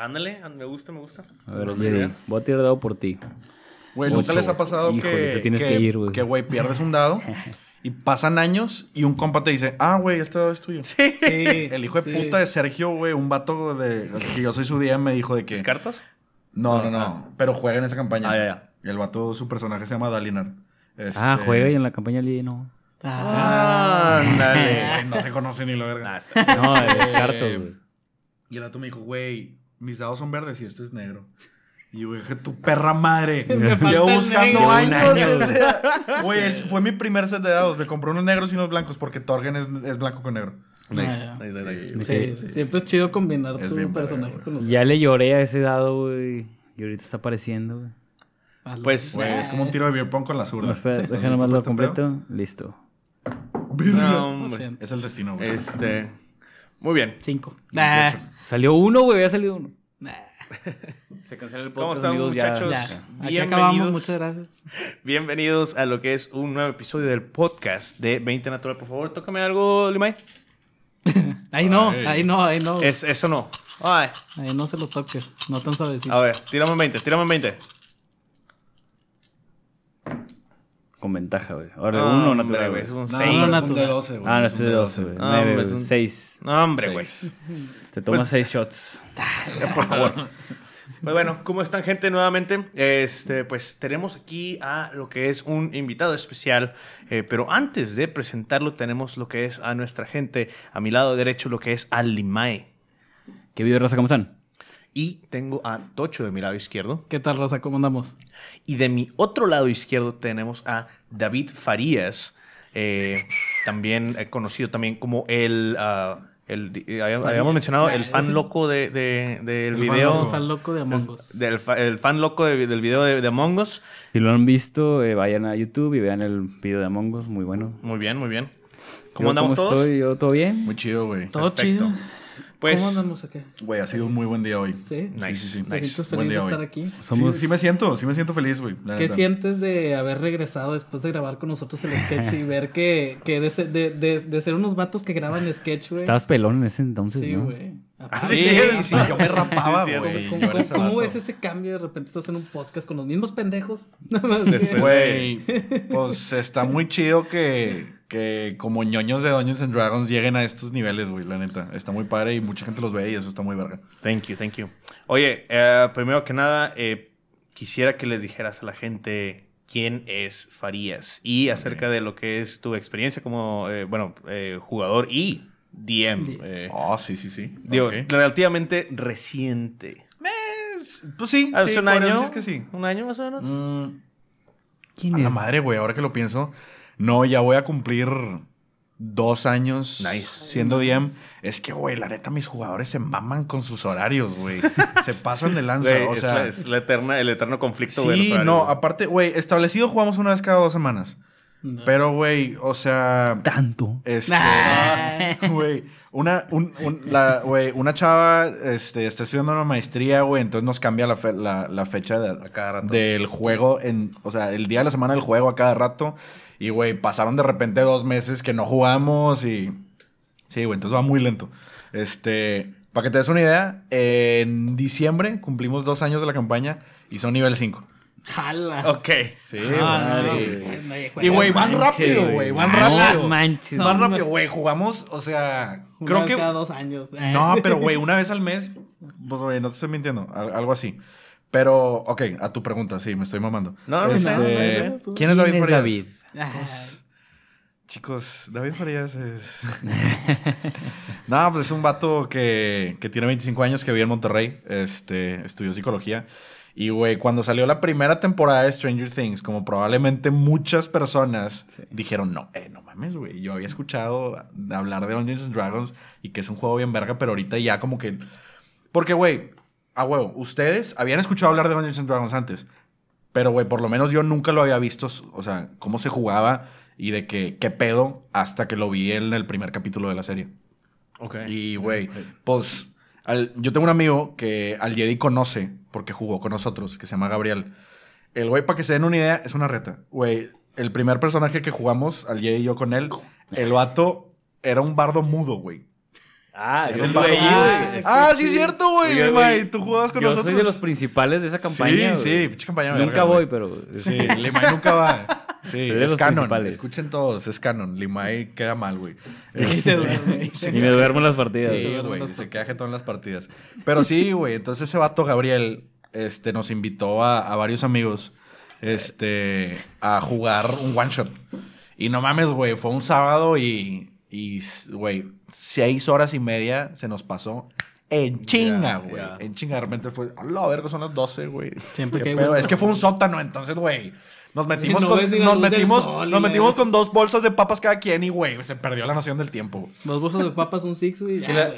Ándale, me gusta, me gusta. A ver, voy a tirar dado por ti. Güey, ¿nunca les ha pasado Híjole, que, que ir, güey. que, güey, pierdes un dado y pasan años y un compa te dice, ah, güey, este dado es tuyo? Sí. Sí, El hijo de sí. puta de Sergio, güey, un vato de que yo soy su día me dijo de que ¿Descartas? no, no, no, pero juega en esa campaña. Ah, ya, ya. El vato, su personaje se llama Dalinar. Este, Ah, juega y en la campaña Jedi no. Ah, Ándale. güey, no se conoce ni lo verga. No, Este, descarto, güey. Y el vato me dijo, güey, mis dados son verdes y este es negro. Y yo dije, tu perra madre. Llevo buscando negro. años. Güey, fue mi primer set de dados. Me compré unos negros y unos blancos porque Torgen es, es blanco con negro. Nice, Ah, nice, nice, nice. Sí, sí, siempre es chido combinar Es tu padre, personaje con los Ya le lloré a ese dado, güey. Y ahorita está apareciendo, güey. Pues, Güey, es como un tiro de beer pong con la zurda. No, espera, ¿Estás deja listo nomás lo completo. Listo. No. Es el destino, güey. Este. Muy bien. Cinco. 18. Salió uno, güey. Había salido uno. Nah, Se cancela el ¿Cómo podcast, están, amigos, ya- muchachos? Ya, aquí Bienvenidos. acabamos. Muchas gracias. Bienvenidos a lo que es un nuevo episodio del podcast de 20 Natural. Por favor, tócame algo, Limay. Ahí no, Ay. ahí no, ahí no. Es, eso no. Ay. Ahí no se lo toques. No tan suavecito. A ver, tírame en 20, tírame en 20. Con ventaja, güey. Ahora, No, uno natural, güey, es un No, 6. no, es un natural. de 12, güey. Ah, no, es un de de 12, güey. No, hombre, güey. es un- Seis. No, hombre, güey. Te tomas seis shots. Por favor. Pues bueno, ¿cómo están, gente? Nuevamente, este, pues tenemos aquí a lo que es un invitado especial. eh, pero antes de presentarlo, tenemos lo que es a nuestra gente. A mi lado derecho, lo que es a Limae. ¿Qué video raza? ¿Cómo están? Y tengo a Tocho de mi lado izquierdo. ¿Qué tal, Raza? ¿Cómo andamos? Y de mi otro lado izquierdo tenemos a David Farías, eh, también eh, conocido también como el, ah, el eh, habíamos mencionado el fan loco de, de- del El fan video, loco. Fan loco de Among Us. del fa- el fan loco de- del video de, de Among Us. Si lo han visto, eh, vayan a YouTube y vean el video de Among Us. Muy bueno. Muy bien, muy bien. ¿Cómo Yo, andamos todos? estoy? ¿Yo todo bien? Muy chido, güey. Todo Perfecto. chido. Pues, ¿Cómo andamos acá? Güey, ha sido un muy buen día hoy. ¿Sí? Nice, Sí, sí, sí. ¿Te nice. sientes Buen feliz de día hoy. estar aquí? Somos... Sí, sí me siento, sí me siento feliz, güey. ¿Qué neta. sientes de haber regresado después de grabar con nosotros el sketch y ver que, que de, de, de, de ser unos vatos que graban sketch, güey? Estabas pelón en ese entonces, Sí, ¿no? Güey. Ah, sí, sí, yo me rapaba, güey. ¿Cómo, cómo- era ese cómo vato. ves ese cambio? De repente estás en un podcast con los mismos pendejos. Güey, pues está muy chido que, que como ñoños de Dungeons and Dragons lleguen a estos niveles, güey, la neta. Está muy padre y mucha gente los ve y eso está muy verga. Thank you, thank you. Oye, eh, primero que nada, eh, quisiera que les dijeras a la gente quién es Farías y acerca de lo que es tu experiencia como, eh, bueno, eh, jugador y DM. eh, Oh, sí, sí, sí. digo, relativamente reciente. Pues sí, ¿Hace sí, un año? decir que sí. ¿Un año más o menos? Mm, ¿Quién a es? la madre, güey, ahora que lo pienso. No, ya voy a cumplir dos años Nice. siendo DM. Es que, güey, la neta, mis jugadores se maman con sus horarios, güey. se pasan de lanza. O es, sea, la, es la eterna, el eterno conflicto. güey, sí, no, aparte, güey, establecido jugamos una vez cada dos semanas. No. Pero, güey, o sea, Tanto. este, Nah. güey, una, un- un- la- güey, una chava, este, está estudiando una maestría, güey, entonces nos cambia la, fe- la, la fecha de- A cada rato. del juego, en, o sea, el día de la semana del juego a cada rato. Y, güey, pasaron de repente dos meses que no jugamos y... Sí, güey, entonces va muy lento. Este, para que te des una idea, en diciembre cumplimos dos años de la campaña y son nivel 5. Jala. Ok. Sí, Ah, güey, no, sí. no, no, no, Y, güey, van rápido, güey. van rápido. manches. Van rápido, güey. Jugamos, o sea, Una creo vez que. Cada dos años. No, pero, güey, una vez al mes. Pues, güey, no te estoy mintiendo. al- Algo así. Pero, ok, a tu pregunta, sí, me estoy mamando. No, no, Este, no, no, no, no, tú- ¿Quién es David ¿Quién es Farías? David? Ah, Chicos, David Farías es. no, pues es un vato que, que tiene 25 años, que vive en Monterrey. Este, estudió psicología. Y, güey, cuando salió la primera temporada de Stranger Things, como probablemente muchas personas dijeron, no, eh, no mames, güey. Yo había escuchado hablar de Dungeons and Dragons y que es un juego bien verga, pero ahorita ya como que. Porque, güey, a huevo, ustedes habían escuchado hablar de Dungeons and Dragons antes. Pero, güey, por lo menos yo nunca lo había visto, o sea, cómo se jugaba y de qué, qué pedo hasta que lo vi en el primer capítulo de la serie. Ok. Y, güey, pues al- yo tengo un amigo que al Jedi conoce porque jugó con nosotros, que se llama Gabriel. El güey, para que se den una idea, es una reta. Güey, el primer personaje que jugamos, al y yo con él, el vato era un bardo mudo, güey. Ah, yo ahí, Ah, güey. sí, Ah, sí, es cierto, güey. Tú jugabas con Yo nosotros. soy de los principales de esa campaña. Sí, sí, pinche campaña Nunca verga, voy, güey. pero. Sí, Limay nunca va. Sí, es canon. Escuchen todos, es canon. Limay queda mal, güey. Y se duerme, y se Y me duermo en las partidas. Sí, güey, se queda jetón en las partidas. Pero sí, güey, entonces ese vato Gabriel este, nos invitó a, a varios amigos este, a jugar un one shot. Y no mames, güey, fue un sábado y, y, güey, seis horas y media se nos pasó. En chinga, güey. En chinga, de repente fue. A la verga, son las 12, güey. Siempre que pedo. Es que fue un sótano, entonces, güey. Nos metimos, no con, nos metimos, sol, nos metimos con dos bolsas de papas cada quien y, güey, se perdió la noción del tiempo. Dos bolsas de papas, un six, güey. Ah,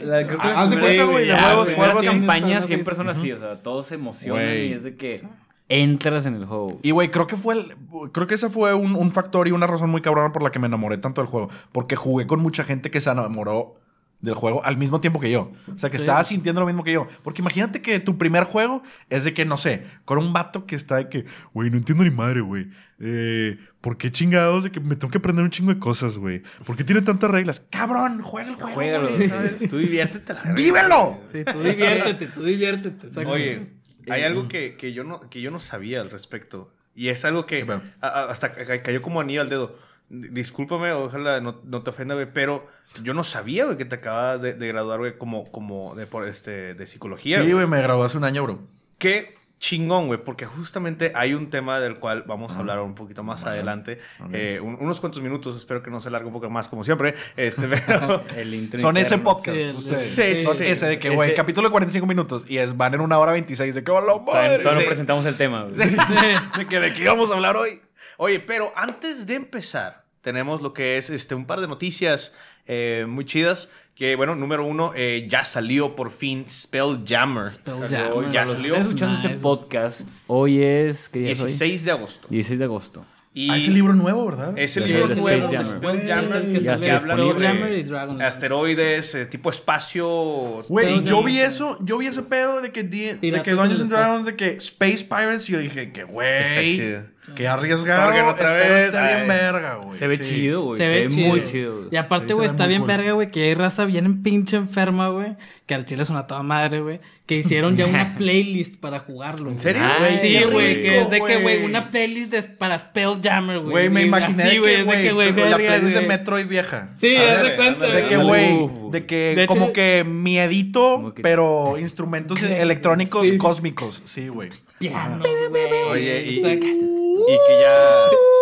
haz de las cuenta, güey, de primeras- huevos, las campañas siempre son así, o sea, todos se emocionan y es de que entras en el juego. Y, güey, creo que fue el- creo que ese fue un, un factor y una razón muy cabrona por la que me enamoré tanto del juego. Porque jugué con mucha gente que se enamoró del juego al mismo tiempo que yo. O sea, que Sí. estaba sintiendo lo mismo que yo. Porque imagínate que tu primer juego es de que, no sé, con un vato que está de que, güey, no entiendo ni madre, güey. Eh, ¿Por qué chingados de que me tengo que aprender un chingo de cosas, güey? ¿Por qué tiene tantas reglas? Cabrón, juega el juego. Juégalo, güey, ¿sabes? Tú diviértete la. ¡Vívelo! Sí, tú diviértete, tú diviértete. exacto. Oye, hay algo que, que yo no, que yo no sabía al respecto. Y es algo que a- a- hasta ca- cayó como anillo al dedo. Discúlpame, ojalá no, no te ofenda, güey, pero yo no sabía, güey, que te acabas de, de graduar, güey, como, como de, por, este, de psicología. Sí, güey, me gradué hace un año, bro. Qué chingón, güey, porque justamente hay un tema del cual vamos a hablar un poquito más adelante. Eh, un- unos cuantos minutos, espero que no se largue un poco más, como siempre. Este, pero... El Son ese podcast, Sí, ustedes. sí, sí, Son sí. ese de que, güey, Ese- capítulo de 45 minutos y es, van en una hora 26 de que, ¡hola, Todavía madre! todavía no Sí. presentamos el tema. güey. Sí. De que, ¿de qué íbamos a hablar hoy? Oye, pero antes de empezar, tenemos lo que es este, un par de noticias eh, muy chidas. Que, bueno, número uno, eh, ya salió por fin Spelljammer. Spelljammer. Ya salió están escuchando Nice. este podcast, hoy es. ¿Qué día es hoy? 16 de agosto. 16 de agosto. Y Ah, ese libro nuevo, ¿verdad? es el Sí, libro de nuevo de. Spelljammer Es el que, Ya habla y sobre Dragon. asteroides, eh, tipo espacio. Güey, yo vi eso, yo vi ese pedo de que, de que Dungeons and el Dragons, de que Space Pirates, y yo dije que, Está güey, chido. qué arriesgado, otra espero vez, esté ay. bien verga, güey. Se ve Sí. chido, güey. Se ve muy chido. chido. güey. Y aparte, Sí, güey, se está bien cool. verga, güey, que hay raza bien pinche enferma, güey. Que al chile es una toda madre, güey. Que hicieron ya una playlist para jugarlo. ¿En serio? Ah, Güey, Sí, güey, que es de que, güey, una playlist de, para Spelljammer, güey. Güey, me imaginé que, güey, es de que, güey, que la playlist de. Metroid vieja. Sí, haz de cuenta, De que, güey. De que De hecho- como que miedito, Como que- pero instrumentos electrónicos Sí. cósmicos. Sí, güey. Pianos, güey. Oye, y, y que ya.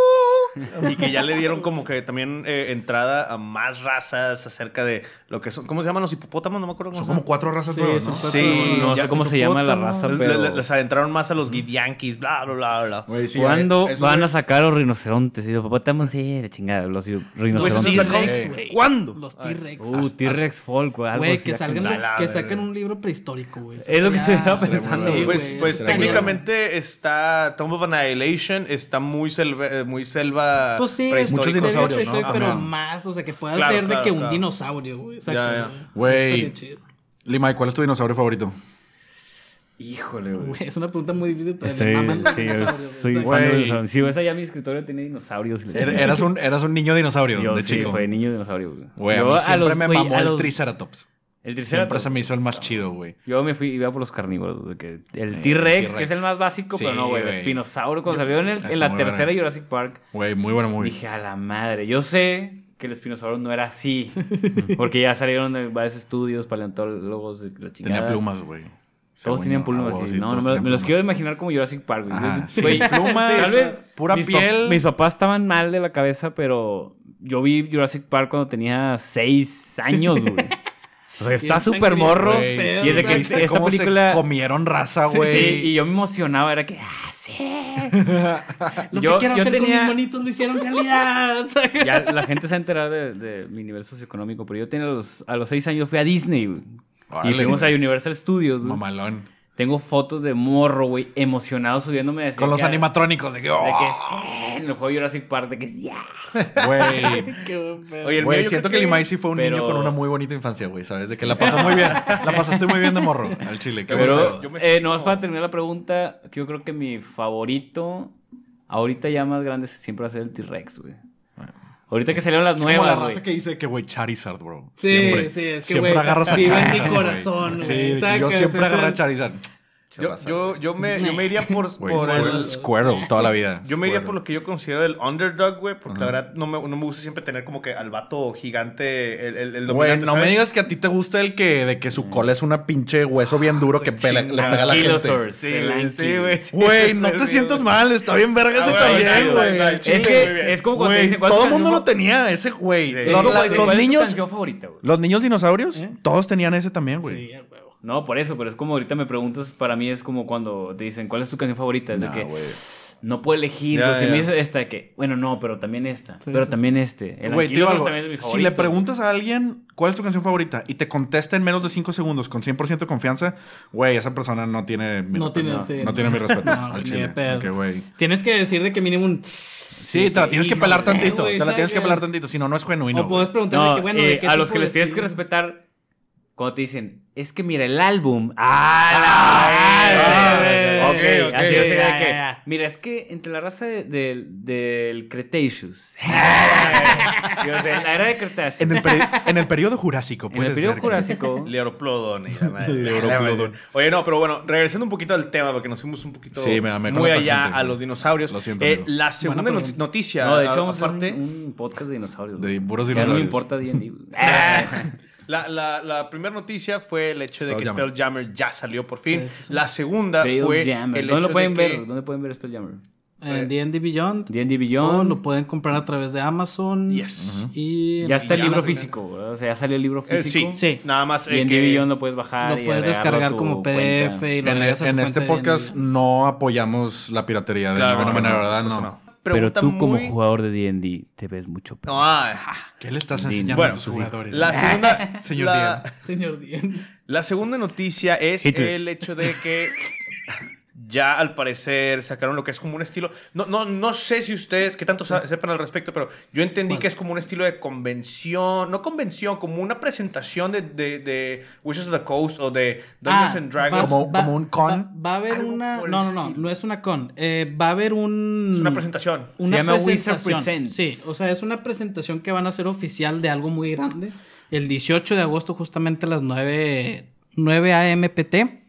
Y que ya le dieron como que también eh, entrada a más razas acerca de lo que son. ¿Cómo se llaman los hipopótamos? No me acuerdo cómo Son como cuatro razas Sí, nuevas, ¿no? cuatro Sí, No sé cómo se llama la raza, pero. les- les adentraron más a los Gideonkeys, bla, bla, bla, bla. Sí, ¿Cuándo van a sacar los rinocerontes? Y los hipopótamos, sí, la chingada, los Pues rinocerontes. sí, T-Rex, güey. ¿Cuándo? Los T-Rex. Uh, T-Rex Folk, güey. algo Güey, que que saquen un libro prehistórico, güey. Es lo que se estaba pensando. Pues, pues técnicamente está Tomb of Annihilation, está muy selva, Pues sí. Muchos dinosaurios, ¿no? Pero Ajá. más, o sea, que pueda Claro, ser de claro, que un dinosaurio, güey. Exacto. Ya, ya. Güey. Estaría chido. Lima, ¿cuál es tu dinosaurio favorito? Híjole, güey. Güey, es una pregunta muy difícil, pero Estoy, me maman los sí, yo soy fan de Güey. dinosaurios. Sí, ves allá mi escritorio tiene dinosaurios. Er-. Eras un, eras un niño dinosaurio Yo de sí, chico. fue niño dinosaurio, güey. Güey, a Yo mí a siempre los- me güey, mamó a el los- Triceratops. El Siempre Triceratops. se me hizo el más chido, güey. Yo me fui, iba por los carnívoros. de que el Eh, T-Rex, que es el más básico, Sí, pero no, güey. El güey. espinosaurio, cuando salió en, el- Está en la tercera. Jurassic Park, Güey, muy bueno, muy dije, a la madre. Yo sé que el espinosaurio no era así. porque ya salieron de varios estudios, paleontólogos, la chingada. Tenía plumas, güey. Todos tenían plumas, Ah, sí. No, no me, los quiero imaginar como Jurassic Park, güey. Sí, güey, plumas, tal vez pura mis pa- piel. mis papás estaban mal de la cabeza, pero yo vi Jurassic Park cuando tenía seis años, güey. O sea, está súper morro. Pedo, y es de que exacto. ¿Viste esta cómo película... se comieron raza, Sí, güey? y yo me emocionaba, era que, ah, sí. Lo Yo- que quiero yo hacer con tenía- mis monitos lo hicieron realidad. Ya la gente se ha enterado de, de mi nivel socioeconómico, pero yo tenía los, a los seis años fui a Disney, güey. Y fuimos a Universal Studios, güey. Mamalón. Tengo fotos de morro, güey, emocionado subiéndome de Con los animatrónicos, de que... De que ¡oh! sí, en el juego Jurassic Park, de que sí, ya. Güey, Qué buen pedo. Oye, Güey, siento que creo Limay sí fue un pero- niño con una muy bonita infancia, güey, ¿sabes? De que la pasó muy bien. La pasaste muy bien de morro al chile. Qué Pero, yo me eh, nomás como- para terminar la pregunta, yo creo que mi favorito, ahorita ya más grande, siempre va a ser el T-Rex, güey. Ahorita que salieron las Es como la nuevas, raza que dice que, güey, Charizard, bro. Sí, siempre, sí, es que, siempre agarras a vive en mi Charizard. corazón, güey. Sí, yo siempre agarré a Charizard. Yo, yo, yo, me, yo me iría por, Güey, por Squirtle, el... Squirtle toda la vida. Yo me iría por lo que yo considero el underdog, güey, porque la verdad no me, no me gusta siempre tener como que al vato gigante, el, el, el Güey, dominante, no me digas que a ti te gusta el que de que su cola es una pinche hueso bien duro que pele- le pega a la gente. Sí, güey, sí, güey. Güey, no te sientas güey. mal, está bien verga ese Ah, güey, también, güey, güey. güey, Es que es como cuando te Güey, dicen, ¿cuál es todo el mundo lo tenía, ese güey. Los, como la- cuando dicen, los ¿cuál es tu niños, canción favorita, güey? los niños dinosaurios, ¿Eh? todos tenían ese también, güey. Sí, huevo. No, por eso, pero es como ahorita me preguntas, para mí es como cuando te dicen, ¿cuál es tu canción favorita? Es de Nah, que no puedo elegir, Ya, si ya. me esta, de que, bueno, no, pero también esta, Sí, pero sí. también este. El Ankylosaur algo, también es mi Si le preguntas a alguien cuál es tu canción favorita y te contesta en menos de 5 segundos con 100% de confianza, güey, esa persona no tiene mi No respeto. tiene- no, sí. no tiene mi respeto No, al chile. de pedo. Ok, güey. Tienes que decir de que mínimo un... Sí, te la tienes que no pelar sé, tantito. te la tienes que pelar tantito, si no, no es genuino. o puedes preguntarle No, que, bueno, eh, ¿de qué a los que les tienes que respetar, cuando te dicen, es que mira el álbum. ¡Ah! Ah, ok, ok. Así, que. Mira, es que entre la raza de- del- del Cretaceous. Yo sé, la era de Cretaceous. En el, peri- en el periodo jurásico, En el periodo ver Jurásico. Madre. Leoplodon. Oye, no, pero bueno, regresando un poquito al tema, porque nos fuimos un poquito Sí, me muy allá a los dinosaurios. Lo siento, Eh, la segunda noticia, No, de hecho, vamos a hacer aparte, un, un podcast de dinosaurios. De puros Ya no me dinosaurios. importa D&D. La, la, la primera noticia fue el hecho de que Spelljammer. Ya salió por fin. Sí, sí, sí. La segunda fue Spelljammer. el ¿Dónde hecho lo pueden de ver? que... ¿Dónde pueden ver Spelljammer? En D&D Beyond. D&D O Beyond. lo pueden comprar a través de Amazon. Yes. Y Ya está el libro Amazon. físico. O sea, ya salió el libro Eh, físico. sí, Sí. nada más. eh, D&D que- Beyond lo puedes bajar Lo y puedes descargar como. PDF y lo En, en este podcast no apoyamos la piratería de Claro, ninguna no, manera, no, ¿verdad? eso No. Pero tú como jugador de D&D te ves mucho peor. ¿Qué le estás enseñando Bueno, a tus pues sí. jugadores? La segunda, Señor la, Señor D&D. la segunda noticia es Hitler. el hecho de que ya al parecer sacaron lo que es como un estilo. No, no, no sé si ustedes, que tanto sepan al respecto, pero yo entendí ¿Cuál? que es como un estilo de convención, no convención, como una presentación de, de, de Wizards of the Coast o de Dungeons Ah, and Dragons. vas- Como- como un con. Va, va a haber una... No, no, no. No es una con. Eh, va a haber un... Es una presentación. Una Se llama Wizard presentación. Presents. Sí, o sea, es una presentación que van a hacer oficial de algo muy grande. El 18 de agosto, justamente a las 9, 9 a.m. PT.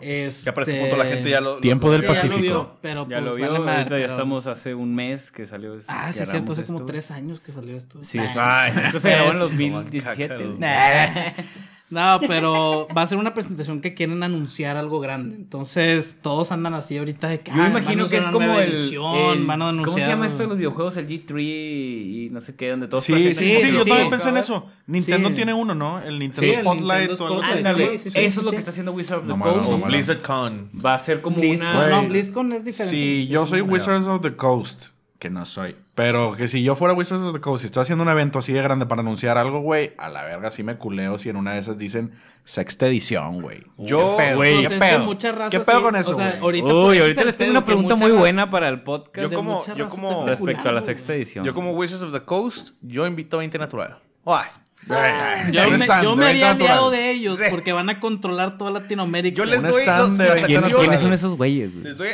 Ya para este punto la gente ya lo. Tiempo lo- del Sí, ya lo Pacífico. vio, pero Ya pues, lo vio, vale madre, ahorita ya pero- estamos hace un mes que salió eso. Ah, sí, es cierto, hace grabamos como esto. tres años que salió esto. Sí, Nah. sí. Ay, Esto se grabó en Es- 2017. Cácaro. Nah. No, pero va a ser una presentación que quieren anunciar algo grande. Entonces, todos andan así ahorita de que. Yo me ah, imagino que es como el, edición, el- van a ¿Cómo se llama esto de los videojuegos? El G3 y no sé qué, donde todos Sí, sí, sí, sí, yo también sí. pensé en eso. Nintendo Sí. tiene uno, ¿no? El Nintendo Sí, el Spotlight Nintendo o algo así. Sí, sí, sí, eso sí, es lo sí. que está haciendo Wizard of the No, Coast. BlizzardCon. Va a ser como BlizzCon, una... no. BlizzCon es diferente. Si yo soy Wizards of the Coast, que no soy, pero que si yo fuera Wizards of the Coast y estoy haciendo un evento así de grande para anunciar algo, güey, a la verga sí me culeo si en una de esas dicen sexta edición, güey. Yo, ¿Qué pedo? güey, Pues ¿Qué que pedo? mucha raza ¿Qué pedo sí, con eso, o sea, güey? ahorita por Uy, ahorita les tengo una pregunta muy raza- buena para el podcast Yo como- yo como- respecto a la sexta edición. yo como Wizards of the Coast, yo invito a 20 natural. Ay. Yo me, están, yo de me había 20 natural. aliado de ellos Sí. porque van a controlar toda Latinoamérica. Yo les doy stand los- de las 20 ¿Quiénes, son esos güeyes? güey? Les doy.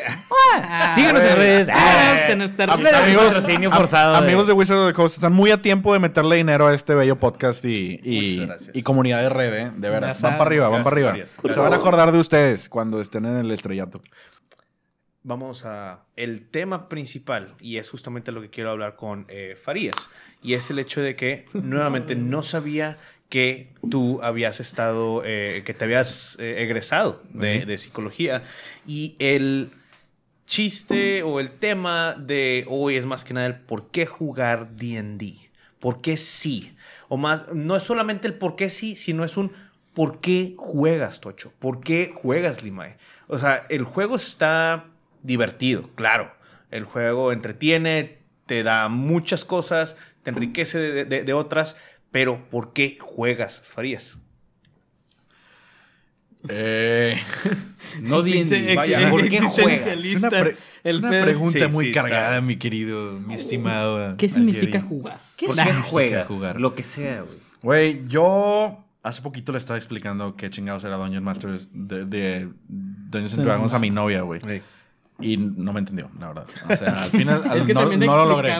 Síganos en redes. En este- Amigos, Patrocinio am- forzado de- amigos de Wizards of the Coast, están muy a tiempo de meterle dinero a este bello podcast y, comunidad de red, ¿eh? De veras. Van para arriba, van para arriba. Se van a acordar de ustedes cuando estén en el estrellato. Vamos a el tema principal y es justamente lo que quiero hablar con eh, Farías y es el hecho de que nuevamente no sabía que tú habías estado, eh, que te habías eh, egresado de, de psicología y el chiste o el tema de hoy es más que nada el por qué jugar D&D, por qué sí, o más, no es solamente el por qué sí, sino es un por qué juegas, Tocho, por qué juegas, Limae. O sea, el juego está divertido, claro, el juego entretiene, te da muchas cosas, te enriquece de, de- de otras, pero ¿por qué juegas, Farías? Eh, No ex- vaya, ¿Por qué juegas? es una, pre- El es una pedo- pregunta Sí, muy sí, cargada, está. mi querido, mi estimado. ¿Qué significa Algeri. jugar? ¿Por qué significa juegas? jugar? Lo que sea, güey. Güey, yo hace poquito le estaba explicando qué chingados era Dungeon Masters de, de Dungeons and Dragons a mi novia, güey. Y no me entendió, la verdad. O sea, al final Es que no, también no lo logré.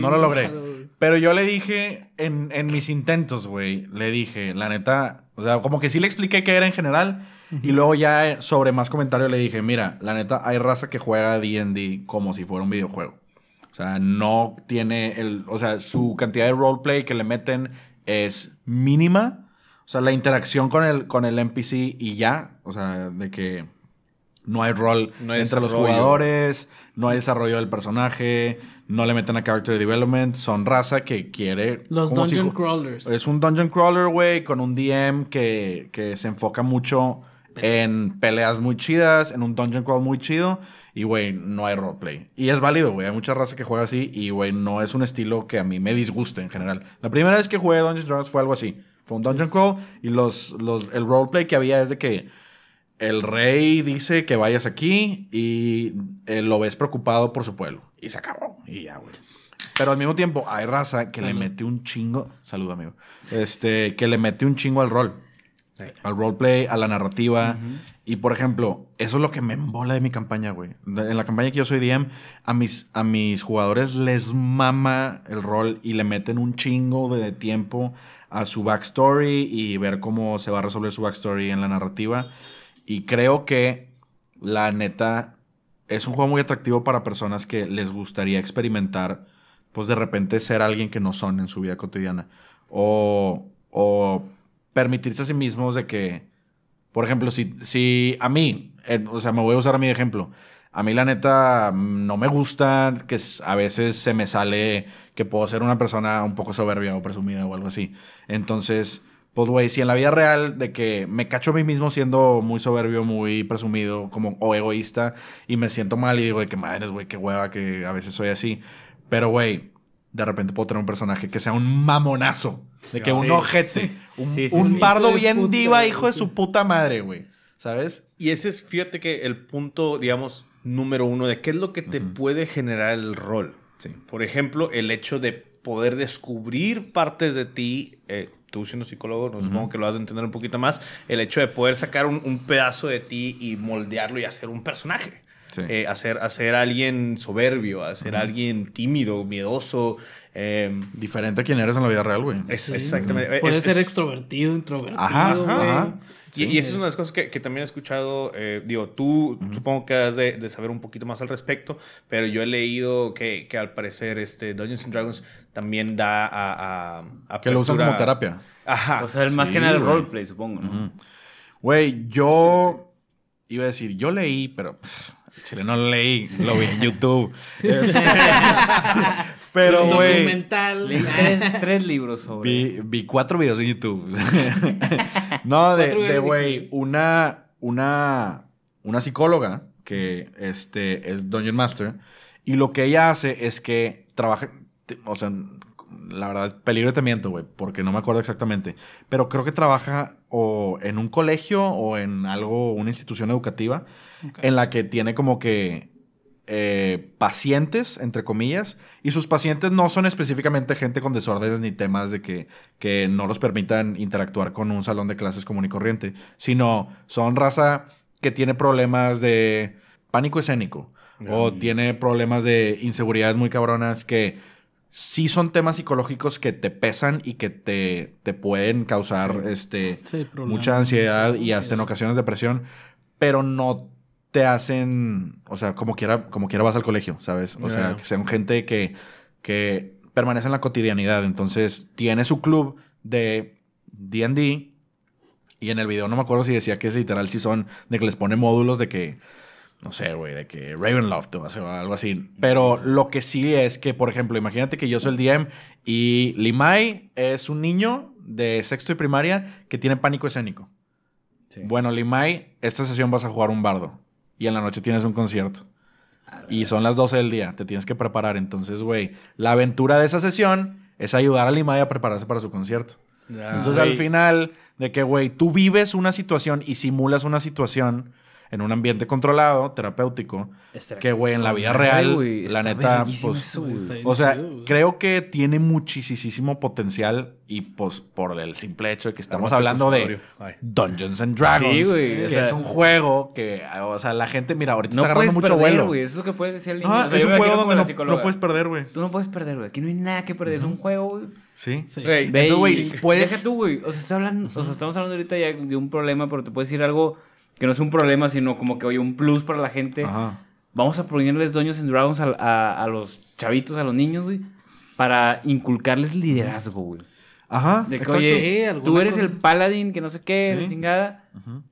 No lo logré. Pero yo le dije, en, en mis intentos, güey, le dije, la neta, o sea, como que sí le expliqué qué era en general. Y luego ya sobre más comentarios le dije, mira, la neta, hay raza que juega D&D como si fuera un videojuego. O sea, no tiene el, o sea, su cantidad de roleplay que le meten es mínima. O sea, la interacción con el, con el NPC y ya, o sea, de que no hay rol No hay entre los jugadores, no hay desarrollo del personaje, no le meten a character development, son raza que quiere... Los si dungeon crawlers. Es un dungeon crawler, güey, con un DM que, que se enfoca mucho en peleas muy chidas, en un dungeon crawl muy chido, y, güey, no hay roleplay. Y es válido, güey, hay mucha raza que juega así, y, güey, no es un estilo que a mí me disguste en general. La primera vez que jugué Dungeons Dragons fue algo así. Fue un dungeon crawl, y los, los, el roleplay que había es de que el rey dice que vayas aquí y eh, lo ves preocupado por su pueblo. Y se acabó. Y ya, güey. Pero al mismo tiempo hay raza que le mete un chingo. Salud, amigo. Este, que le mete un chingo al rol. Al roleplay, a la narrativa. Y por ejemplo, eso es lo que me embola de mi campaña, güey. En la campaña que yo soy DM, a mis, a mis jugadores les mama el rol y le meten un chingo de tiempo a su backstory y ver cómo se va a resolver su backstory en la narrativa. Y creo que la neta es un juego muy atractivo para personas que les gustaría experimentar, pues de repente ser alguien que no son en su vida cotidiana. O, o permitirse a sí mismos de que, por ejemplo, si, si a mí, o sea, me voy a usar a mi ejemplo. A mí la neta no me gusta que a veces se me sale que puedo ser una persona un poco soberbia o presumida o algo así. Entonces, pues güey, si en la vida real de que me cacho a mí mismo siendo muy soberbio, muy presumido como o egoísta y me siento mal y digo de que madres, güey, qué hueva que a veces soy así. Pero güey, de repente puedo tener un personaje que sea un mamonazo, de que un Sí. ojete, un, Sí, sí, un sí. bardo bien puta, diva, hijo de su puta madre, güey. ¿Sabes? Y ese es, fíjate que el punto, digamos, número uno de qué es lo que te puede generar el rol. Sí. Por ejemplo, el hecho de poder descubrir partes de ti, eh, tú siendo psicólogo, no supongo que lo vas a entender un poquito más, el hecho de poder sacar un, un pedazo de ti y moldearlo y hacer un personaje. Sí. Eh, hacer, hacer alguien soberbio, hacer alguien tímido, miedoso. Eh, Diferente a quien eres en la vida real, güey. es exactamente. Puede es- ser es- extrovertido, introvertido, Ajá, güey. ajá. Y, Sí. y esa es una de las cosas que, que también he escuchado. eh, digo, tú supongo que has de, de saber un poquito más al respecto, pero yo he leído que, que al parecer este Dungeons and Dragons también da a. a- a Que lo usan como terapia. Ajá. O sea, el más Sí, que nada el roleplay, supongo, ¿no? Güey, yo iba a decir, yo leí, pero pff, chile no lo leí, lo vi en YouTube. Pero, güey, Documental. Leí tres, tres libros sobre. vi, vi cuatro videos en YouTube. no, de, güey, una, una, una psicóloga que este, es Dungeon Master. Y lo que ella hace es que trabaja, o sea, la verdad, peligro te miento, güey, porque no me acuerdo exactamente. Pero creo que trabaja o en un colegio o en algo, una institución educativa, en la que tiene como que eh, pacientes, entre comillas, y sus pacientes no son específicamente gente con desórdenes ni temas de que, que no los permitan interactuar con un salón de clases común y corriente, sino son raza que tiene problemas de pánico escénico o tiene problemas de inseguridades muy cabronas que sí son temas psicológicos que te pesan y que te, te pueden causar este, Sí, mucha ansiedad y hasta en ocasiones depresión, pero no te hacen, o sea, como quiera, como quiera vas al colegio, ¿sabes? O sea, que sean gente que, que permanece en la cotidianidad. Entonces, tiene su club de D&D y en el video no me acuerdo si decía que es literal si son de que les pone módulos de que no sé, güey, de que Ravenloft o sea, algo así. Pero lo que sí es que, por ejemplo, imagínate que yo soy el DM y Limay es un niño de sexto y primaria que tiene pánico escénico. Sí. Bueno, Limay, esta sesión vas a jugar un bardo y en la noche tienes un concierto. Y son las 12 del día, te tienes que preparar. Entonces, güey, la aventura de esa sesión es ayudar a Limay a prepararse para su concierto. Ya. Entonces, al final, de que, güey, tú vives una situación y simulas una situación. En un ambiente controlado, terapéutico. Estará Que, güey, en la vida real, güey, la neta, pues, bien O sea, chido, creo que tiene muchísimo potencial y pues por el simple hecho de que estamos hablando de consultorio. Ay. Dungeons and Dragons, Sí, güey, que o sea- es un juego que, o sea, la gente, mira, ahorita No está agarrando mucho perder, vuelo. es lo que puedes decir al niño. Ah, O sea, es un juego donde la no, no puedes perder, güey. Tú no puedes perder, güey. Aquí no hay nada que perder. Es un juego, güey. Sí. Sí. Entonces, güey, puedes- Deja tú, güey. O sea, estoy hablando, o sea, estamos hablando ahorita ya de un problema, pero te puedes decir algo que no es un problema, sino como que, oye, un plus para la gente. Ajá. Vamos a ponerles Dungeons and Dragons a, a- a los chavitos, a los niños, güey, para inculcarles liderazgo, güey. Ajá. De que. Sí, oye, tú eres cosa el paladín, que no sé qué, Sí. la chingada. Ujú.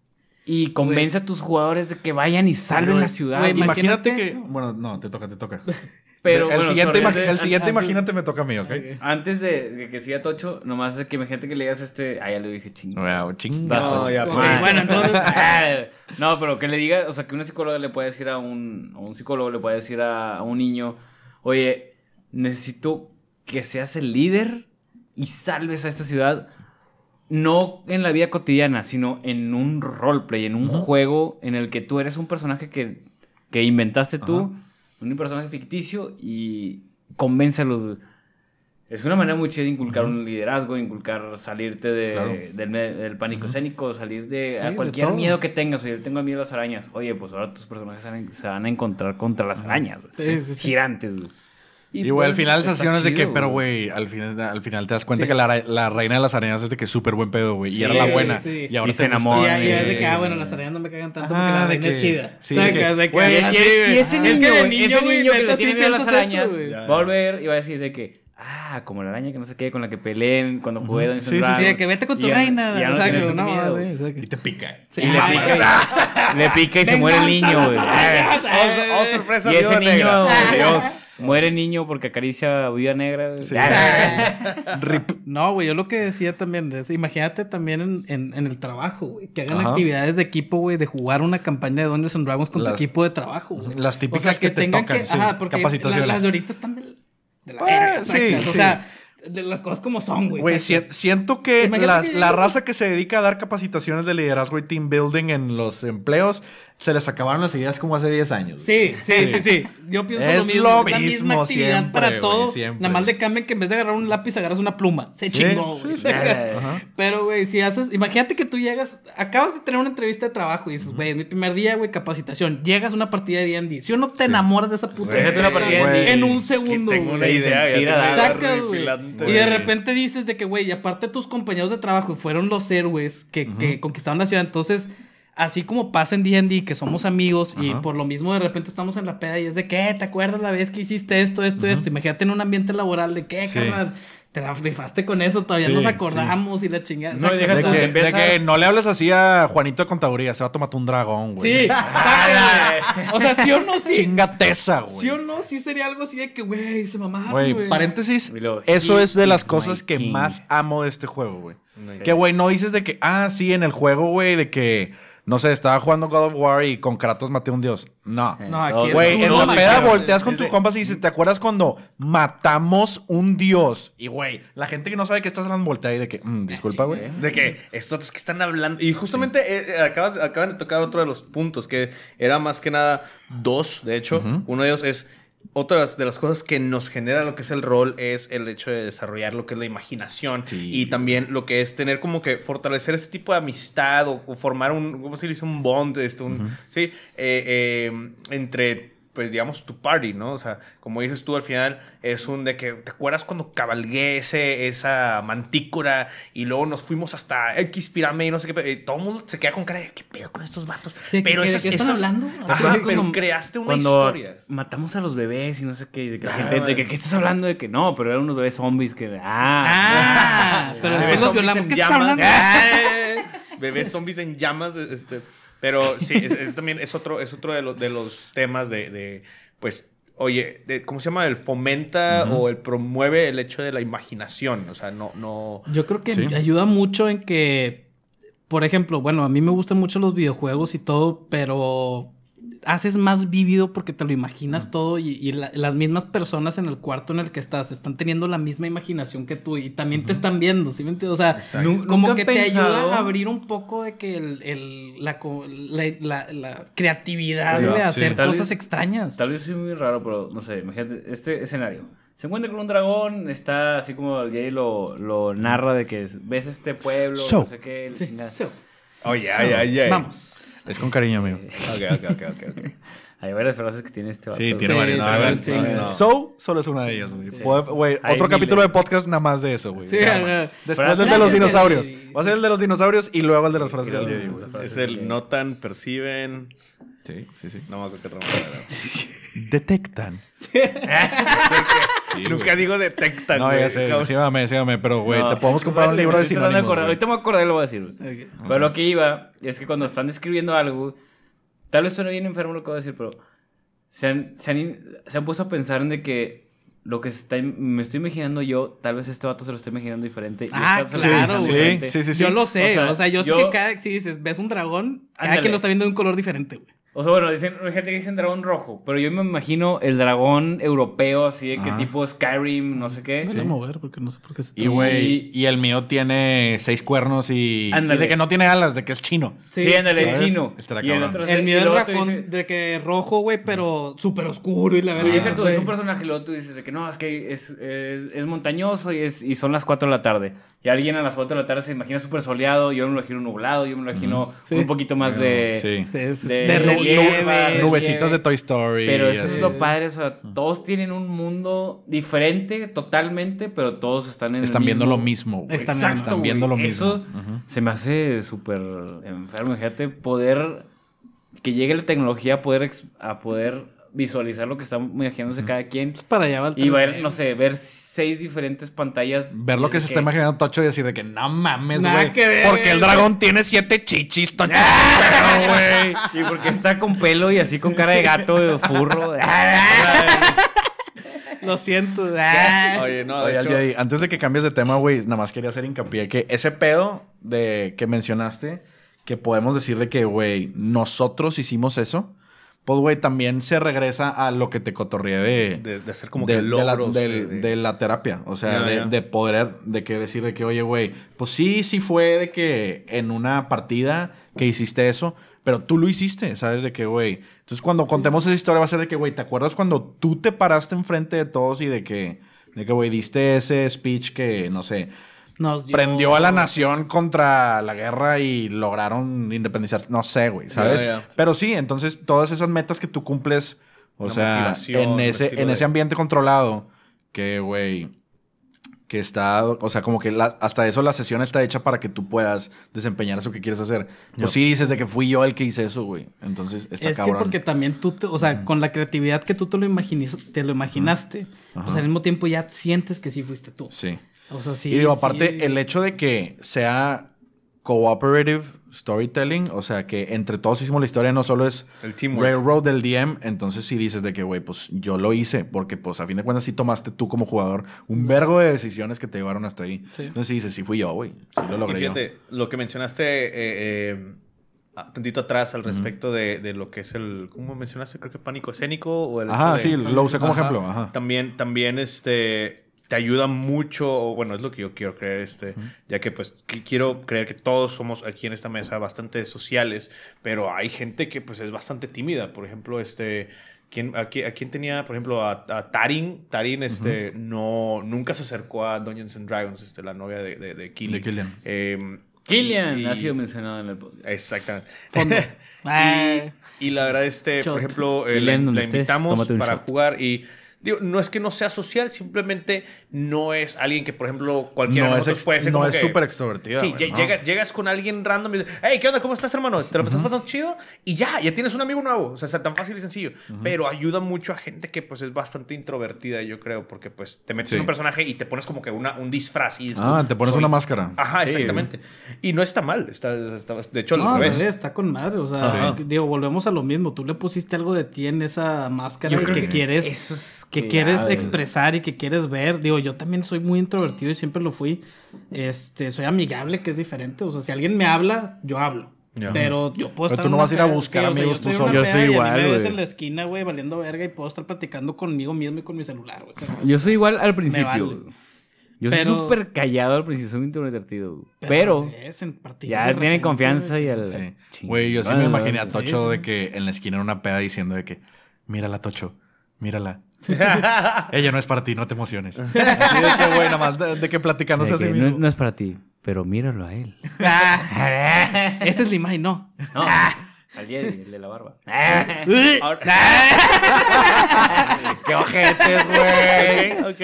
Y convence a tus jugadores de que vayan y salven la ciudad. güey, güey. Imagínate, Imagínate- que. Bueno, no, te toca, te toca. Pero, el bueno, siguiente, el siguiente antes- imagínate, me toca a mí, ¿ok? Antes de, de que siga Tocho, nomás es que imagínate que le digas este. Ah, ya le dije chingado. Bueno, chinga. No, ya, pues. bueno, entonces- Ah, no, pero que le diga, o sea, que una psicóloga le puede decir a un, a un psicólogo, le puede decir a, a un niño, oye, necesito que seas el líder y salves a esta ciudad, no en la vida cotidiana, sino en un roleplay, en un juego en el que tú eres un personaje que, que inventaste tú, un personaje ficticio y convéncelos. Es una manera muy chida de inculcar un liderazgo, de inculcar salirte de- Claro. del, del pánico escénico, salir de Sí, a de cualquier todo. miedo que tengas. Oye, tengo miedo a las arañas. Oye, pues ahora tus personajes se van a- encontrar contra las arañas. sí, sí. Gigantes, güey. Y, güey, al pues, final esas acciones de que, pero, güey. al final, al final te das cuenta Sí. que la, reina de las arañas es de que súper buen pedo, güey. y Sí, era la buena. sí. Y ahora Y te se enamora, Y, y es de que, ah, bueno, las tareas no me cagan tanto Ajá, porque la de reina es chida. sí, de Que- que- de que- Güey, y, y- y ese Es niño, que de güey, niño, ese niño que le tiene miedo a las arañas, va a volver y va a decir de que, ah, como la araña que no sé qué, con la que peleen cuando jugué Dungeons Sí, sí, sí, que vete con tu Y reina. ya no no, sí. Y te pica. Sí, Y le pica, le pica y se muere el niño, güey. Oh, sorpresa, Y ese niño, negra. Muere niño porque acaricia a viuda negra. Sí. Rip. No, güey, yo lo que decía también es, imagínate también en, en, en el trabajo, güey, que hagan Ajá. actividades de equipo, güey, de jugar una campaña de Dungeons and Dragons con Las- tu equipo de trabajo. güey. las típicas que te tengan tocan, sí, ajá, porque capacitaciones. la- las de ahorita están del- de la Pues, verga, sí. O sí. sea, de las cosas como son, güey. Güey, si- siento que las- que la raza que se dedica a dar capacitaciones de liderazgo y team building en los empleos se les acabaron las ideas como hace 10 años. Sí, sí, sí, sí. Yo pienso Es lo mismo. lo es la misma mismo actividad siempre, para todo. siempre. Nada más le cambian que en vez de agarrar un lápiz agarras una pluma. Se Sí, chingó, sí, güey. sí. Pero, güey, si haces... Imagínate que tú llegas... Acabas de tener una entrevista de trabajo y dices, güey, es mi primer día, güey, capacitación. Llegas a una partida de D&D. Si o no te enamoras de esa puta Déjate una partida D&D. En un segundo, Tengo güey. una idea. ya Tira, tengo una Sacas, güey. Y de repente dices de que, güey, y aparte tus compañeros de trabajo fueron los héroes que, que conquistaron la ciudad. Entonces, así como pasa en D&D, que somos amigos y por lo mismo de repente estamos en la peda y es de que, ¿te acuerdas la vez que hiciste esto, esto, esto? Imagínate en un ambiente laboral de que, Sí. carnal, te la rifaste con eso, todavía Sí, nos acordamos y la chingada. No, De que, empieza- de que no le hables así a Juanito de Contaduría, se va a tomar un dragón, güey. Sí, güey. O sea, sí o no, sí. Chingateza, güey. Sí o no, sí sería algo así de que, güey, se mamaron, Güey, güey. paréntesis, luego, eso es de las cosas que king. más amo de este juego, güey. No Que, güey, no dices de que, ah, sí, en el juego, güey, de que, no sé, estaba jugando God of War y con Kratos maté a un dios. No. Eh, No, aquí Güey, en la peda volteas con Desde- tu compas y dices, ¿te acuerdas cuando matamos un dios? Y, güey, la gente que no sabe que estás hablando voltea y de que, "Mm, disculpa, güey. De que estos que están hablando. Y justamente eh, eh, acabas- acaban de tocar otro de los puntos, que era más que nada dos, de hecho. Uno de ellos es. Otra de las- cosas que nos genera lo que es el rol es el hecho de desarrollar lo que es la imaginación Sí. y también lo que es tener como que fortalecer ese tipo de amistad o, o formar un, ¿cómo se dice? Un bond, este, un, sí, eh, eh, entre, pues digamos, tu party, ¿no? O sea, como dices tú al final, es un de que, ¿te acuerdas cuando cabalgué ese, esa mantícora y luego nos fuimos hasta X pirámide y no sé qué? y todo el mundo se queda con cara de, ¿qué pedo con estos vatos? Sí, ¿qué- pero qué- de esas, qué están esas- hablando? Ajá, pero como creaste una cuando historia. matamos a los bebés y no sé qué, de que la Ah, gente de que ¿qué estás hablando de que no, pero eran unos bebés zombies que ah, Ah, pero después los violamos. en ¿Qué estás llamas. hablando? Bebés zombies en llamas. Este. Pero sí, es, es también es otro, es otro de, los de los temas de, de, pues, oye, de- ¿cómo se llama? El fomenta o el promueve el hecho de la imaginación. O sea, no, no. Yo creo que Sí. ayuda mucho en que, por ejemplo, bueno, a mí me gustan mucho los videojuegos y todo, pero haces más vívido porque te lo imaginas todo y, y la- las mismas personas en el cuarto en el que estás están teniendo la misma imaginación que tú y también te están viendo, ¿sí me entiendes? O sea, como que te ayuda a abrir un poco de que el, el- la, la, la- la creatividad de sí. hacer cosas vez- extrañas. Tal vez soy muy raro, pero no sé, imagínate este escenario. Se encuentra con un dragón, está así como el Jay lo, lo narra de que es- ves este pueblo, So. no sé qué, Sí, chingada. sí. Oye, ay, ay. Vamos. Es con cariño, amigo. Ok, ok, ok, ok, ok. Hay varias frases que tiene este vato. Sí, tiene Sí, varias. no, tiene no, varias. sí, No, no. So solo es una de ellas, güey. Otro capítulo de podcast nada más de eso, güey. Sí. Después del de los dinosaurios. Va a ser el de los dinosaurios y luego el de las frases del día, güey. Es el notan, perciben. Sí, sí, sí. No me acuerdo qué. Detectan. Sí, Nunca digo detectan. No, güey. ya sé, Cabrón. sígame, sígame, pero, güey, No, te podemos comprar un libro de ahorita me voy a sinónimos, acordar- güey. Ahorita me acordé, lo voy a decir. güey. Ok. Pero lo que iba es que cuando están escribiendo algo, tal vez suene bien enfermo lo que voy a decir, pero se han, se han, se han puesto a pensar en de que lo que está, me estoy imaginando yo, tal vez este vato se lo está imaginando diferente. y Ah, claro, Sí, güey. diferente. sí, sí, sí. Yo lo sé, O o sea, sea, yo, sé yo- que cada, si dices, ves un dragón, cada Ándale. quien lo está viendo de un color diferente, güey. O sea, bueno, dicen, hay gente que dicen dragón rojo, pero yo me imagino el dragón europeo, así de que Ajá. tipo Skyrim, no sé qué. Voy a mover porque no sé por qué se Y, güey, y el mío tiene seis cuernos y... y Ándale. de que no tiene alas, de que es chino. Sí, ándale, el ¿sabes? chino. Estará Y el otro El y mío es dices- de que rojo, güey, pero súper oscuro y la Y verdad. deja tú, es un personaje, y luego tú dices de que no, es que es, es, es montañoso y, es, y son las 4 de la tarde. Y alguien a las 4 de la tarde se imagina súper soleado, yo me lo imagino nublado, yo me lo imagino Sí. un poquito más de... Sí. Sí, es- de, de relieve, Nubecitas de Toy Story. Pero eso es lo padre, o sea, todos tienen un mundo diferente totalmente, pero todos están en el Están viendo mismo- lo mismo, güey. Están- Exacto, Están güey. viendo lo mismo. Eso se me hace súper enfermo. Fíjate, poder que llegue la tecnología a poder, a poder visualizar lo que está imaginándose cada quien Para allá va el y ver, 3D. no sé, ver seis diferentes pantallas. Ver lo que se está imaginando Tocho y decir de que no mames, güey. Porque el dragón tiene siete chichis, Tocho. Pero, güey. Y porque está con pelo y así con cara de gato, de furro. Lo siento. Ah. Oye, no, de Oye, hecho, antes de que cambies de tema, güey, nada más quería hacer hincapié que ese pedo de que mencionaste, que podemos decir de que, güey, nosotros hicimos eso, pues, güey, también se regresa a lo que te cotorreé de, de, de hacer como de, que de la, de- de- la terapia. O sea, de poder, de que decir de que, oye, güey, pues sí, sí fue de que en una partida que hiciste eso, pero tú lo hiciste, ¿sabes? De que, güey. Entonces, cuando contemos esa historia va a ser de que, güey, ¿te acuerdas cuando tú te paraste enfrente de todos y de que, de que, güey, diste ese speech que, no sé, Nos dio- prendió a la nación contra la guerra y lograron independizarse. No sé, güey, ¿sabes? Pero sí, entonces todas esas metas que tú cumples, o La sea, en ese, en de- ese ambiente controlado, que, güey, que está, o sea, como que la- hasta eso la sesión está hecha para que tú puedas desempeñar eso que quieres hacer. Pues sí dices de que fui yo el que hice eso, güey. Entonces está Es cabrón. que porque también tú, te- o sea, con la creatividad que tú te lo, imaginis- te lo imaginaste, pues al mismo tiempo ya sientes que sí fuiste tú. Sí. O sea, sí. y digo, sí. aparte, el hecho de que sea cooperative storytelling, o sea, que entre todos hicimos la historia, no solo es El teamwork. Railroad del DM, entonces sí dices de que, güey, pues yo lo hice, porque pues a fin de cuentas sí tomaste tú como jugador un vergo de decisiones que te llevaron hasta ahí. Sí. Entonces sí dices, sí fui yo, güey, sí lo Y logré yo. fíjate, lo que mencionaste eh, eh, tantito atrás al respecto de, de lo que es el, ¿cómo mencionaste? Creo que pánico escénico o el Ajá, de- sí, lo usé como Ajá. ejemplo, ajá. También, también, este, te ayuda mucho, bueno, es lo que yo quiero creer, este, ya que pues qui- quiero creer que todos somos aquí en esta mesa bastante sociales, pero hay gente que pues es bastante tímida, por ejemplo, este... ¿Quién, a, quién, a quién tenía, por ejemplo, a, a Tarin? Tarin este, no, nunca se acercó a Dungeons and Dragons, este, la novia de, de, de Killian. De Killian. Eh, Killian y- ha sido mencionado en el podcast. Exactamente. Y, y la verdad, este, Shot. por ejemplo, eh, Killian, la, invitamos para jugar y digo, no es que no sea social, simplemente no es alguien que, por ejemplo, cualquiera No de es, nosotros ex- puede ser no como es súper extrovertida. Sí, llegas con alguien random y dices, hey, ¿qué onda? ¿Cómo estás, hermano? ¿Te lo estás pasando chido? Y ya, ya tienes un amigo nuevo. O sea, es tan fácil y sencillo. Pero ayuda mucho a gente que, pues, es bastante introvertida, yo creo, porque, pues, te metes Sí. en un personaje y te pones como que una, un disfraz y Ah, te pones soy- una máscara. Ajá, Sí, exactamente. Y no está mal. Está, está- de hecho, No, al al revés. revés, está con madre. O sea, digo, volvemos a lo mismo. Tú le pusiste algo de ti en esa máscara Yo y creo que, que quieres, eso es que quieres expresar y que quieres ver. Digo, yo también soy muy introvertido y siempre lo fui. Este, soy amigable, que es diferente. O sea, si alguien me habla, yo hablo. Pero yo puedo Pero estar tú no vas a ir a buscar sí, o sea, amigos yo tú solo. Yo soy y a mí igual, me ves güey. en la esquina, güey, valiendo verga y puedo estar platicando conmigo mismo y con mi celular, güey. O sea, Yo soy igual al principio. vale. Yo Pero- soy súper callado al principio, soy muy introvertido. Pero, es en partidos ya tienen confianza y al... Sí. Güey, yo sí me imaginé a Tocho sí. de que en la esquina en una peda diciendo de que, mírala, Tocho, mírala. Ella no es para ti, no te emociones. Así de que, nada más de, de que platicándose De a sí que mismo. no, no es para ti, pero míralo a él. Esa es la imagen, no. No, al Jedi, el de la barba. ¡Qué ojetes, güey! Ok, ok.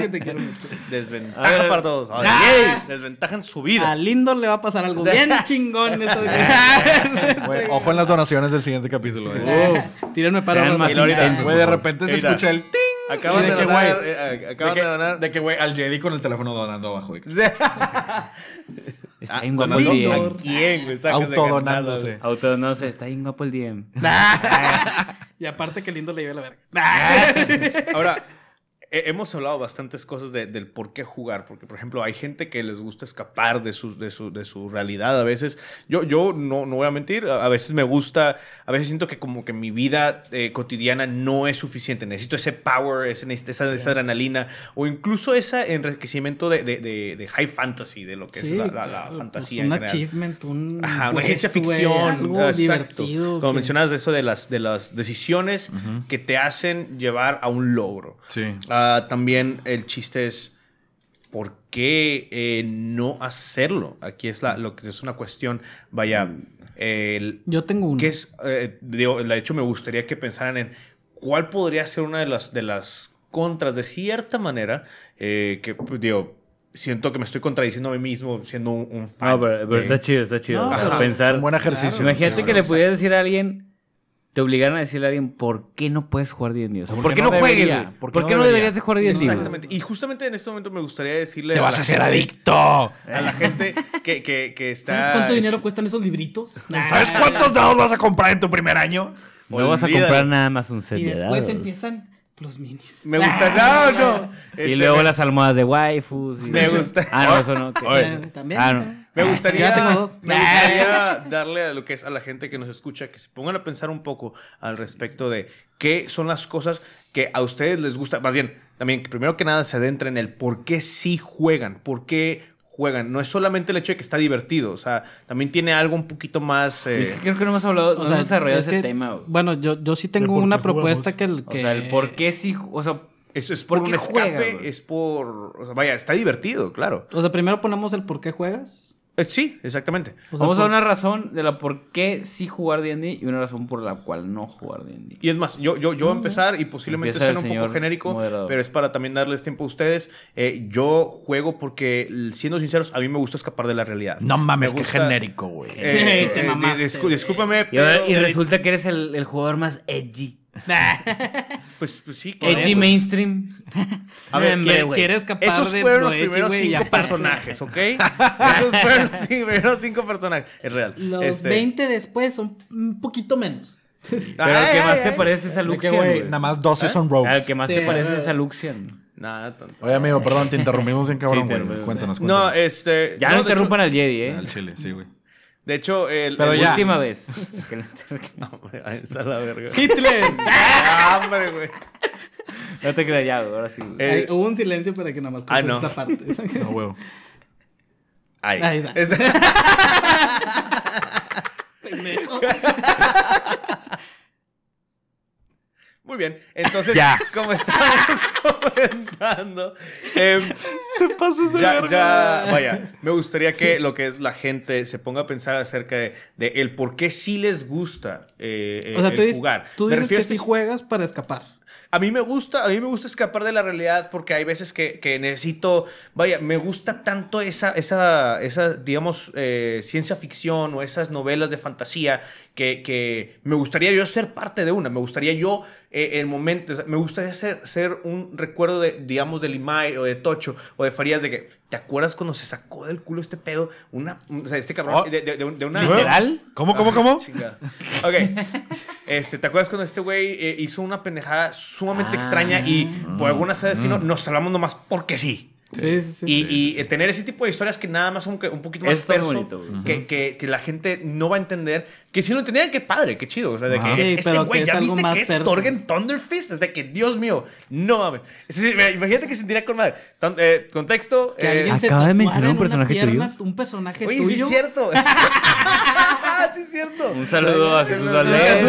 Que te quiero mucho. Desventaja A ver. para todos. Ahora, Ah. yay, Desventaja en su vida. A Lindor le va a pasar algo bien chingón. Ojo en las donaciones del siguiente capítulo. eh. Tírenme para más Güey, de repente se escucha el ting. Acaban Y de, que, donar. güey, eh, eh, de acaban que- de donar. De que, güey, al Jedi con el teléfono donando abajo. Está bien guapo ¿A el. DM. quién, güey? Autodonándose. candado, Auto, no sé, está bien guapo el DM. Y aparte que Lindor le lleve la verga. güey. Ahora, hemos hablado bastantes cosas de- del por qué jugar. Porque, por ejemplo, hay gente que les gusta escapar de, sus, de, su, de su realidad a veces. Yo, yo no, no voy a mentir. A veces me gusta, a veces siento que como que mi vida eh, cotidiana no es suficiente. Necesito ese power, ese, esa, esa adrenalina. O incluso ese enriquecimiento de, de, de- de high fantasy, de lo que es la, la- la claro, fantasía. pues un en general. achievement, un. Ajá, una ciencia ficción. algo exacto. divertido. Como que- mencionabas de eso de las, de las decisiones que te hacen llevar a un logro. Sí. Ah, también el chiste es ¿por qué eh, no hacerlo? Aquí es la, lo que es una cuestión, vaya, el, Yo tengo uno. que es, eh, digo, de hecho me gustaría que pensaran en cuál podría ser una de las, de las contras, de cierta manera, eh, que, pues, digo, siento que me estoy contradiciendo a mí mismo siendo un, un fan. No, pero, pero de- está chido, está chido. No, pensar. Es un buen ejercicio. Imagínate Sí, que le pudieras decir a alguien, te obligaran a decirle a alguien, ¿por qué no puedes jugar D&D? O sea, ¿Por ¿por, qué no no, juegues? debería? güey? ¿Por ¿Por qué qué, no no debería? deberías de jugar D&D? Exactamente. Y justamente en este momento me gustaría decirle ¡Te a vas a ser gente- adicto! A la gente que, que, que está... ¿Sabes cuánto dinero cuestan esos libritos? ¿Sabes cuántos dados vas a comprar en tu primer año? No vas a comprar nada más un set Y de después empiezan los minis. Me gusta... No, no. Y Este, luego me- las almohadas de waifus. y- Me gusta. Ah, no, eso no. También. Ah, no. Me gustaría, Ya tengo dos. me gustaría darle a lo que es a la gente que nos escucha que se pongan a pensar un poco al respecto de qué son las cosas que a ustedes les gusta. Más bien, también que primero que nada se adentren en el por qué sí juegan, por qué juegan. No es solamente el hecho de que está divertido, o sea, también tiene algo un poquito más. Es eh, que creo que no hemos hablado, no O sea, hemos desarrollado es ese que- tema. Bueno, yo, yo sí tengo una propuesta que, el- O que... sea, el por qué sí, o sea, eso es por, ¿Por un escape, juegan, güey? es por. O sea, vaya, está divertido, claro. O sea, primero ponemos el por qué juegas. Eh, sí, exactamente. O sea, vamos a por- dar una razón de la por qué sí jugar D&D y una razón por la cual no jugar D&D. Y es más, yo, yo, yo voy a empezar y posiblemente suena un poco genérico, moderador. pero es para también darles tiempo a ustedes. Eh, yo juego porque, siendo sinceros, a mí me gusta escapar de la realidad. No mames, Me qué gusta- genérico, güey. Eh, Sí, te eh, mamaste, discú- discúlpame, pero- y resulta que eres el, el jugador más edgy. Pues, pues sí, claro. Edgy mainstream. A ver, Hombre, Quiere- güey. Quiere escapar Esos de fueron lo los edgy, primeros cinco personajes, ¿ok? Esos fueron los primeros cinco personajes. Es real. Los Este- 20 después son un poquito menos. Pero el que Ay, más ay, te ay. parece es a Luxian, güey, nada más 12 son rogues. Al que más Sí, te parece es a Luxian. Nada, tonto. Oye, amigo, perdón, te interrumpimos bien cabrón, güey. interrumpimos. cuéntanos, No, cuéntanos. este. Ya no, interrumpan hecho- al Jedi, ¿eh? Al chile, sí, güey. De hecho, el. Pero el ya. Última vez. No, hombre, ahí está la verga. ¡Hitler! Ah, hombre, güey. no te creas ya, güey, ahora sí. güey. Eh, Ay, hubo un silencio para que nada más Ah, no. esa parte. No, huevo. Ahí. Ahí está. Este- Pendejo. Muy bien. Entonces, Ya. como estábamos comentando, em, Te pasas de ya, verga. ya, vaya, me gustaría que lo que es la gente se ponga a pensar acerca de, de el por qué sí les gusta eh, O sea, el tú, dices- jugar. tú Me dices que refiero sí espe- juegas para escapar. A mí me gusta, a mí me gusta escapar de la realidad porque hay veces que, que necesito, vaya, me gusta tanto esa, esa, esa digamos, eh, ciencia ficción o esas novelas de fantasía que, que me gustaría yo ser parte de una, me gustaría yo, eh, el momento, o sea, me gustaría ser, ser un recuerdo de, digamos, de Limay o de Tocho o de Farías de que, ¿te acuerdas cuando se sacó del culo este pedo? Una, o sea, este cabrón, Oh. de, de- de un- de una... ¿Literal? ¿Cómo, cómo, cómo? Chingada. Ok. Este, ¿Te acuerdas cuando este güey eh, hizo una pendejada sumamente Ah. extraña y por alguna sea de destino nos salvamos nomás porque sí? Sí, sí, sí. Y, y, tener ese tipo de historias que nada más son un poquito más perso, bonito, que, que, que la gente no va a entender. Que si lo entendieran, qué padre, qué chido. O sea, de que es, Sí, este güey, ¿ya viste más que es. Torgen Thunderfist? Es de que, Dios mío, no mames. Es decir, imagínate que se sentiría con madre. Tan- eh, contexto. Que eh, alguien se Acaba de mencionar un personaje pierna, Un personaje Oye, tuyo. sí es cierto. sí es cierto. Un saludo a Jesús Valdés.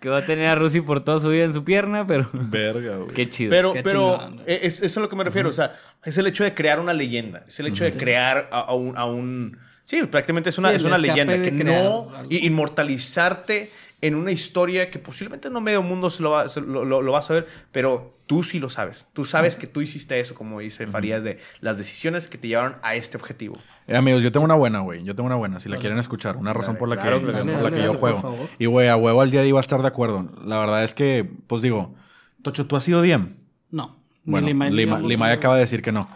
que va a tener a Rusi por toda su vida en su pierna, pero Verga, güey. qué chido. Pero, Qué pero eh, es, eso es a lo que me refiero. O sea, es el hecho de crear una leyenda. Es el hecho de crear a, a un, a un- Sí, prácticamente es una, Sí, es una leyenda. Que no... algo. Inmortalizarte en una historia que posiblemente no medio mundo se lo va, se lo, lo- lo va a saber, pero tú sí lo sabes. Tú sabes que tú hiciste eso, como dice Farías, de las decisiones que te llevaron a este objetivo. Eh, amigos, yo tengo una buena, güey. Yo tengo una buena, si la quieren escuchar. Una razón por la que, por la yo juego. Y, güey, a huevo al día de hoy va a estar de acuerdo. La verdad es que, pues digo, Tocho, ¿tú has sido DM? No. Bueno, Lima, somos- acaba de decir que no.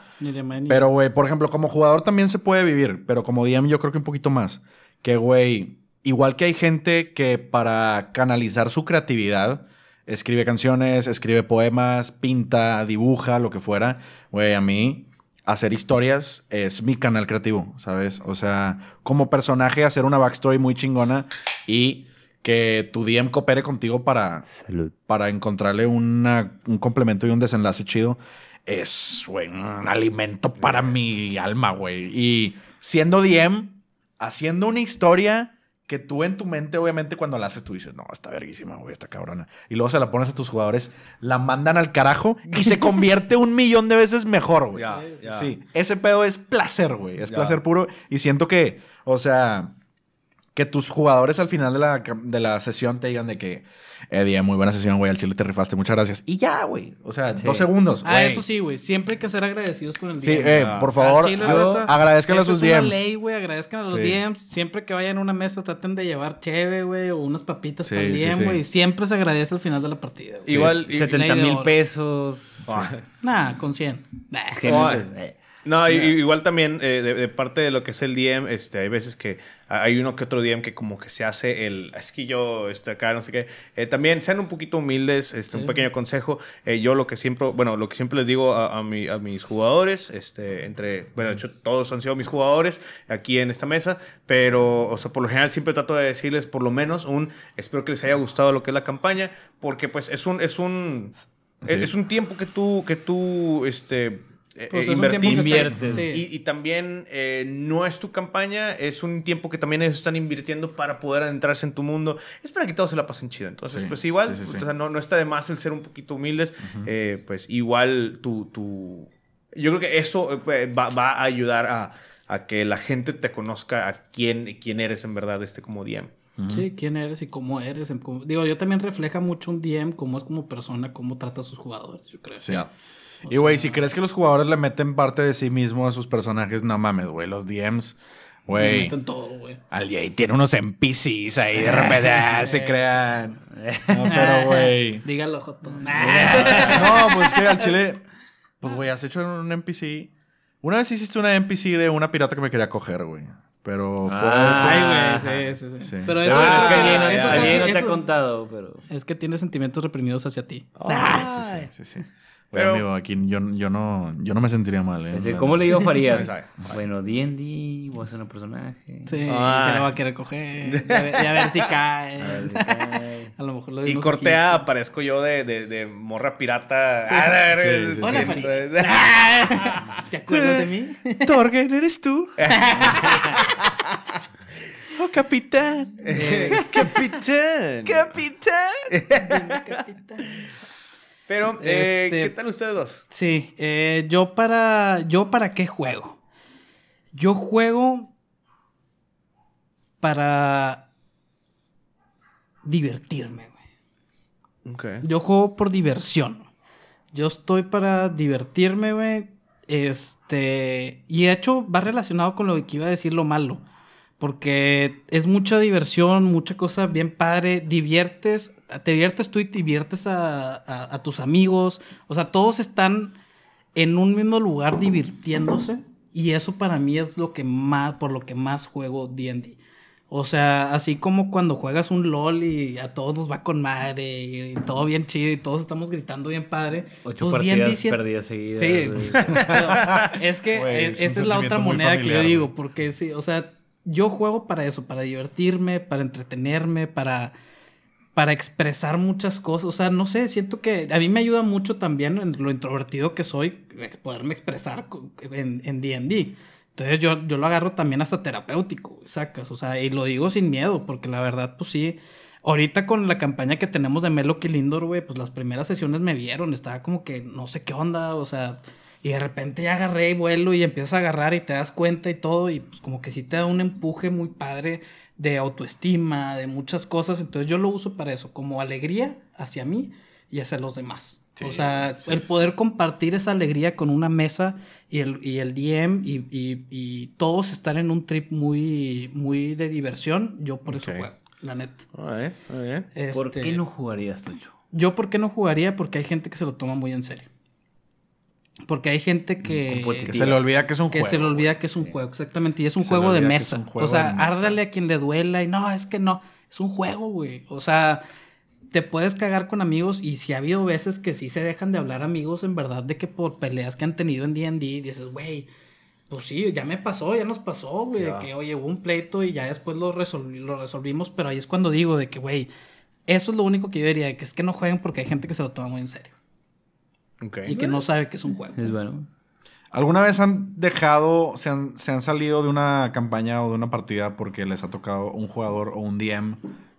Pero, güey, por ejemplo, como jugador también se puede vivir, pero como DM yo creo que un poquito más. Que, güey, igual que hay gente que para canalizar su creatividad escribe canciones, escribe poemas, pinta, dibuja, lo que fuera, güey, a mí hacer historias es mi canal creativo, ¿sabes? O sea, como personaje hacer una backstory muy chingona y que tu DM coopere contigo para Salud. para encontrarle una- un complemento y un desenlace chido, es, güey, un alimento para mi alma, güey. Y siendo DM, haciendo una historia que tú en tu mente, obviamente, cuando la haces, tú dices, no, está verguísima, güey, está cabrona. Y luego se la pones a tus jugadores, la mandan al carajo y se convierte un millón de veces mejor, güey. Sí, ese pedo es placer, güey. Es placer puro. Y siento que, o sea, que tus jugadores al final de la, de la sesión te digan de que, Eddie, muy buena sesión, güey, al chile te rifaste, muchas gracias. Y ya, güey. O sea, dos segundos. Ah, eso sí, güey. Siempre hay que ser agradecidos con el Sí, DM. eh, Ah. por favor, chile, yo- agradezcan a sus es una DMs. ley, güey. Agradezcan a los Sí. DMs. Siempre que vayan a una mesa, traten de llevar cheve, güey, o unas papitas Sí, para el sí, DM, sí. güey. Siempre se agradece al final de la partida. Igual... y- 70 ley de mil pesos. Nah, con 100. Nah. Gente, eh, No, igual también eh, de, de parte de lo que es el DM, este, hay veces que hay uno que otro DM que como que se hace el, es que yo, este, acá, no sé qué. Eh, también sean un poquito humildes, este, un pequeño consejo. Eh, yo lo que siempre, bueno, lo que siempre les digo a, a mi- a mis jugadores, este, entre, bueno, de hecho todos han sido mis jugadores aquí en esta mesa, pero, o sea, por lo general siempre trato de decirles por lo menos un, espero que les haya gustado lo que es la campaña, porque pues es un, es un, Sí. es un tiempo que tú, que tú, este... eh, Pues Inviertes. Sí. y, y también eh, no es tu campaña, es un tiempo que también ellos están invirtiendo para poder adentrarse en tu mundo. Es para que todos se la pasen chido. Entonces, Sí, pues igual, sí, sí, sí. o sea, no, no está de más el ser un poquito humildes. eh, pues igual tu, tu... Yo creo que eso eh, va, va a ayudar a, a que la gente te conozca a quién, quién eres en verdad este como DM. Sí, quién eres y cómo eres. Digo, yo también refleja mucho un DM, cómo es como persona, cómo trata a sus jugadores, yo creo. Sí. Y, güey, si crees que los jugadores le meten parte de sí mismo a sus personajes, no mames, güey. Los DMs, güey. meten todo, güey. Al ahí tiene unos NPCs ahí de repente ah, se crean. No, pero, güey. Dígalo, Joto. No, pues que al chile. Pues, güey, has hecho un NPC. Una vez hiciste una NPC de una pirata que me quería coger, güey. Pero fue. Ah. Ay, güey, sí, sí, sí, Sí. Pero eso, es que alguien, eso- eso- alguien no te ha contado, pero... Es que tiene sentimientos reprimidos hacia ti. Ah, sí, sí, sí, sí. Pero- amigo, aquí yo, yo, no, yo no me sentiría mal, ¿eh? Decir, ¿Cómo le digo Farías? Bueno, D&D, voy a ser un personaje. Sí, Ah. se lo va a querer coger. Y a ver, y a ver si cae. A ver si cae. A lo mejor lo Y dimos cortea, aquí. aparezco yo de, de, de morra pirata. Ah, Sí, sí, sí. Hola, pues. ¿Te acuerdas de mí? Torgen, ¿eres tú? oh, capitán. ¡Capitán! ¡Capitán! Pero, eh, Este- ¿qué tal ustedes dos? Sí, eh, yo para. ¿Yo para qué juego? Yo juego para divertirme, güey. Ok. Yo juego por diversión. Yo estoy para divertirme, güey. Este. Y de hecho, va relacionado con lo que iba a decir lo malo. Porque es mucha diversión, mucha cosa bien padre. Diviertes, te diviertes tú y te diviertes a, a- a tus amigos. O sea, todos están en un mismo lugar divirtiéndose. Y eso para mí es lo que más, por lo que más juego DD. O sea, así como cuando juegas un LOL y a todos nos va con madre y, todo bien chido y todos estamos gritando bien padre. Ocho pues partidas D&D sí- perdidas seguidas. Sí, es que eh, es esa es la otra moneda que yo digo, porque sí, o sea, yo juego para eso, para divertirme, para entretenerme, para, para expresar muchas cosas. O sea, no sé, siento que a mí me ayuda mucho también en lo introvertido que soy, poderme expresar en en D&D. Entonces yo, yo lo agarro también hasta terapéutico, sacas. O sea, y lo digo sin miedo, porque la verdad, pues sí. Ahorita con la campaña que tenemos de Melo Lindor, güey, pues las primeras sesiones me vieron. Estaba como que no sé qué onda, o sea. Y de repente ya agarré y vuelo y empiezas a agarrar y te das cuenta y todo. Y pues como que sí te da un empuje muy padre de autoestima, de muchas cosas. Entonces yo lo uso para eso, como alegría hacia mí y hacia los demás. Sí, o sea, sí, el sí. poder compartir esa alegría con una mesa y el, y el DM y, y- y todos estar en un trip muy, muy de diversión, yo por eso juego, la neta. Bien, muy bien. ¿Por Este, qué no jugarías, Tocho? Yo por qué no jugaría, porque hay gente que se lo toma muy en serio. Porque hay gente que, Que se le olvida que es un que juego. se le olvida que es un juego, exactamente. Y es un Se juego de que mesa. un juego o sea, árdale a quien le duela y no, es que no. Es un juego, güey. O sea, te puedes cagar con amigos y si ha habido veces que sí se dejan de hablar amigos en verdad de que por peleas que han tenido en D&D dices, güey, pues sí, ya me pasó, ya nos pasó, güey, de que, oye, hubo un pleito y ya después lo, resolvi- lo resolvimos, pero ahí es cuando digo de que, güey, eso es lo único que yo diría, de que es que no jueguen porque hay gente que se lo toma muy en serio Ok. y que no sabe que es un juego. Es bueno. ¿Alguna vez han dejado, se han, se han salido de una campaña o de una partida porque les ha tocado un jugador o un DM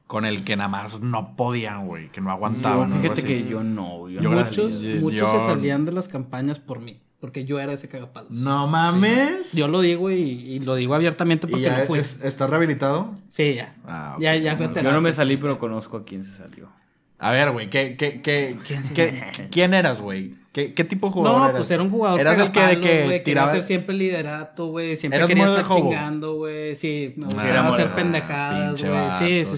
con el que nada más no podían, güey, que no Yo, aguantaban? o algo fíjate así? que yo no. Yo, Yo no. gracias- muchos yo- muchos yo- se salían de las campañas por mí, porque yo era ese cagapalos. No mames. Yo lo digo y, y lo digo abiertamente ¿Y porque ya no fui. es- ¿Está rehabilitado? Sí, ya. Ah, ok. Ya, ya fue a Yo Yo no me salí, pero conozco a quién se salió. A ver, güey, ¿qué, qué, qué, ¿Quién quién eras, güey? ¿Qué, ¿Qué tipo de jugador No, eras? pues era un jugador ¿Eras el que, de que güey, quería tiraba? hacer siempre liderato, güey. Siempre ¿Eras quería estar juego? chingando, güey. Sí, me Ah, gustaba era hacer pendejadas, güey. Sí, sí,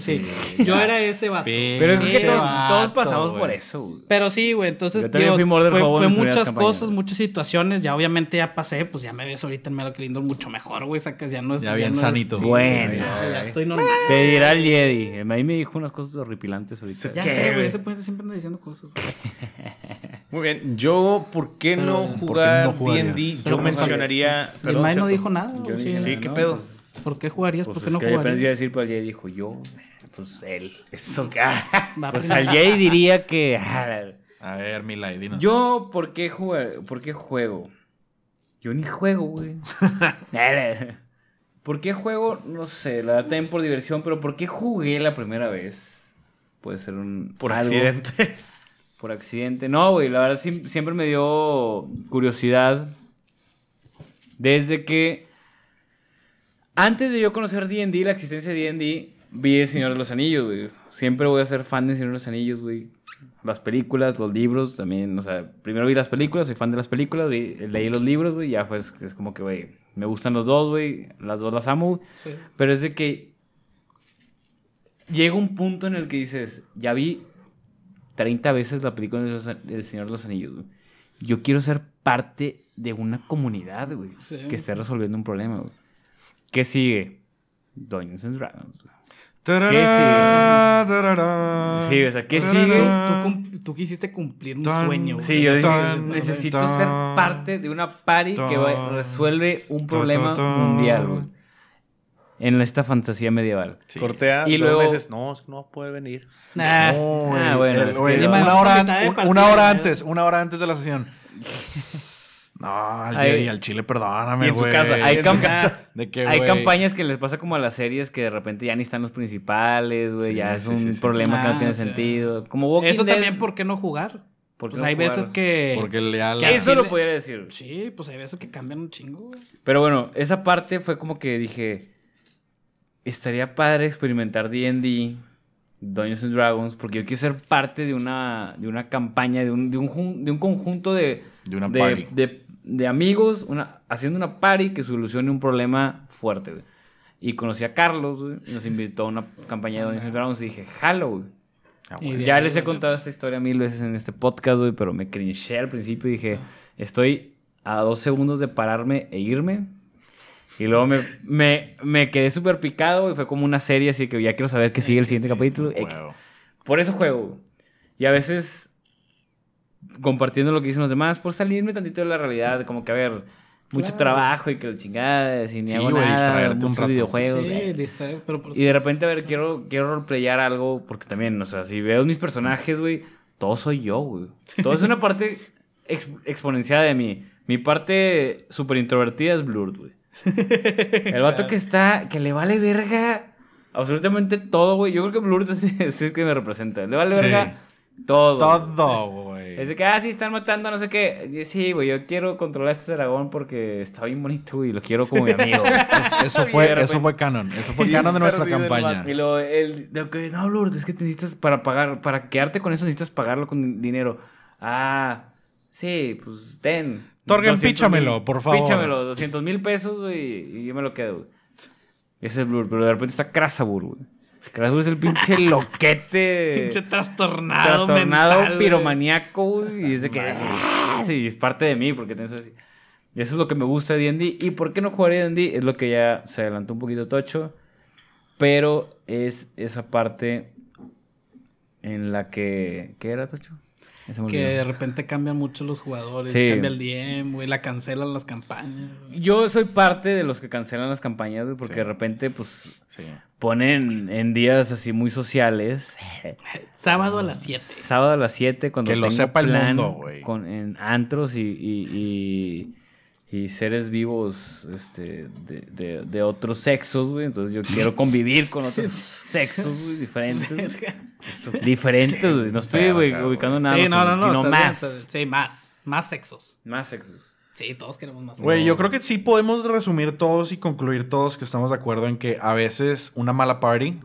sí. Yo ya. era ese vato. Pero es que Sí, todos, vato, todos pasamos por eso, güey. Pero sí, güey, entonces Yo digo, fue, muchas campañas. cosas, muchas situaciones. Ya obviamente ya pasé, pues ya me ves ahorita en Melo Lindo mucho mejor, güey. Sacas, ya no es. Ya bien no es- sanito. Bueno. ya, ya estoy normal. Te dirá el Jedi. Ahí me dijo unas cosas horripilantes ahorita. Ya ¿Qué, sé, güey. Ese puente siempre anda diciendo cosas. Muy bien. Yo, ¿por qué no ¿por qué jugar no? D&D? Pero Yo no mencionaría... El Perdón, May no ¿cierto? dijo nada. Yo ¿o sí? dije, Sí, ¿qué no, pedo? pues- ¿Por qué jugarías? Pues ¿Por qué es no que jugarías? decir, pero el Jedi dijo yo. Pues él. Eso que... Va Pues al Jedi diría que. ah, A ver, Milay, dinos. Yo, ¿por qué, juego? ¿por qué juego? Yo ni juego, güey. ¿Por qué juego? No sé, la verdad también por diversión, pero ¿por qué jugué la primera vez? Puede ser un... Por algo. accidente. Por accidente. No, güey, la verdad siempre me dio curiosidad. Desde que... Antes de yo conocer D&D, la existencia de D&D, vi El Señor de los Anillos, güey. Siempre voy a ser fan de El Señor de los Anillos, güey. Las películas, los libros, también, o sea, primero vi las películas, soy fan de las películas, vi- leí los libros, güey, ya fue, es, como que, güey, me gustan los dos, güey, las dos las amo, güey. Sí. Pero es de que llega un punto en el que dices, ya vi 30 veces la película de los- del Señor de los Anillos, güey. Yo quiero ser parte de una comunidad, güey, Sí. que esté resolviendo un problema, güey. ¿Qué sigue? Dungeons and Dragons, güey. Tarará, tarará, Sí, o sea, ¿qué tarará. sigue? Tú, quisiste cumplir un Tan- sueño, güey. Sí, yo dije, Tan, necesito tan, ser parte de una party que resuelve un problema tan, tan. mundial, güey. En esta fantasía medieval. Sí. Cortea Y y luego- meses. No, es que no puede venir. Nah. No, güey. Ah, bueno, El- es güey, que- una, hora, partida, una hora ¿no? antes, una hora antes de la sesión. No, al. Jedi, al chile, perdóname, Y en su güey. casa, Hay, en cam- su casa. De que, hay güey, campañas que les pasa como a las series que de repente ya ni están los principales, güey. Sí, ya es sí, un sí, sí. problema que Ah, no tiene sí. sentido. Como Walking Eso Dead, también, ¿por qué no jugar? ¿por qué Pues no hay jugar? veces que... Porque la- que- Eso Chile- lo pudiera decir. Sí, pues hay veces que cambian un chingo, güey. Pero bueno, esa parte fue como que dije, estaría padre experimentar D&D, Dungeons and Dragons, porque yo quiero ser parte de una, de una campaña, de un, de un, de un conjunto de, De una de, party. de- de amigos, una, haciendo una party que solucione un problema fuerte, güey. Y conocí a Carlos, güey, y nos invitó a una campaña de Dungeons and Dragons y dije, jalo, güey. Ah, de Ya les he contado esta historia mil veces en este podcast, güey, pero me crinché al principio y dije, estoy a dos segundos de pararme e irme. Y luego me, me, me quedé súper picado y fue como una serie, así que ya quiero saber qué sigue el siguiente capítulo. Por eso juego. Y a veces compartiendo lo que dicen los demás, por salirme tantito de la realidad, como que a ver, mucho Claro. trabajo y que lo chingada, y ni Sí, hago nada, un videojuegos. Sí, distraer, pero por Y de repente, a ver, quiero, quiero roleplayar algo, porque también, o sea, si veo mis personajes, güey, todo soy yo, güey. Todo es una parte ex- exponenciada de mí. Mi parte súper introvertida es Blurred, güey. El vato Claro. que está, que le vale verga absolutamente todo, güey. Yo creo que Blurred es, es el que me representa. Le vale Sí. verga todo. Todo, güey. Es de que, ah, sí, están matando, no sé qué. Sí, güey, yo quiero controlar a este dragón porque está bien bonito, y lo quiero como mi amigo. Es- eso, fue, eso fue canon. Eso fue canon de nuestra campaña. Y luego, el, de que, no, Lourdes, es que te necesitas para pagar, para quedarte con eso necesitas pagarlo con dinero. Ah, sí, pues ten. Torgen, 200 píchamelo, por favor. Píchamelo, 200 mil pesos, güey, y yo me lo quedo, güey. Ese es Blur, pero de repente está Krasabur, güey. Krasabur es el pinche loquete. Pinche trastornado, trastornado mental, piromaníaco, güey, y es de que, sí, es parte de mí, porque tengo así. Y eso es lo que me gusta de D&D. ¿Y por qué no jugaría D&D? Es lo que ya se adelantó un poquito Tocho. Pero es esa parte en la que... ¿Qué era, Tocho? Que de repente cambian mucho los jugadores, Sí. cambia el DM, güey, la cancelan las campañas. güey. Yo soy parte de los que cancelan las campañas, güey, porque Sí. de repente, pues, Sí. ponen en días así muy sociales. Sábado a las 7. Sábado a las 7 cuando Que lo sepa el plan mundo, güey. con en antros y, y, y- y seres vivos este, de, de- de otros sexos, güey. Entonces yo quiero convivir con otros sexos, güey, diferentes. güey. diferentes, güey. No estoy güey, ubicando nada, Sí, no, no, no. sino bien, más. Sí, más. Más sexos. Más sexos. Sí, todos queremos más Güey, yo creo que sí podemos resumir todos y concluir todos que estamos de acuerdo en que a veces una mala party,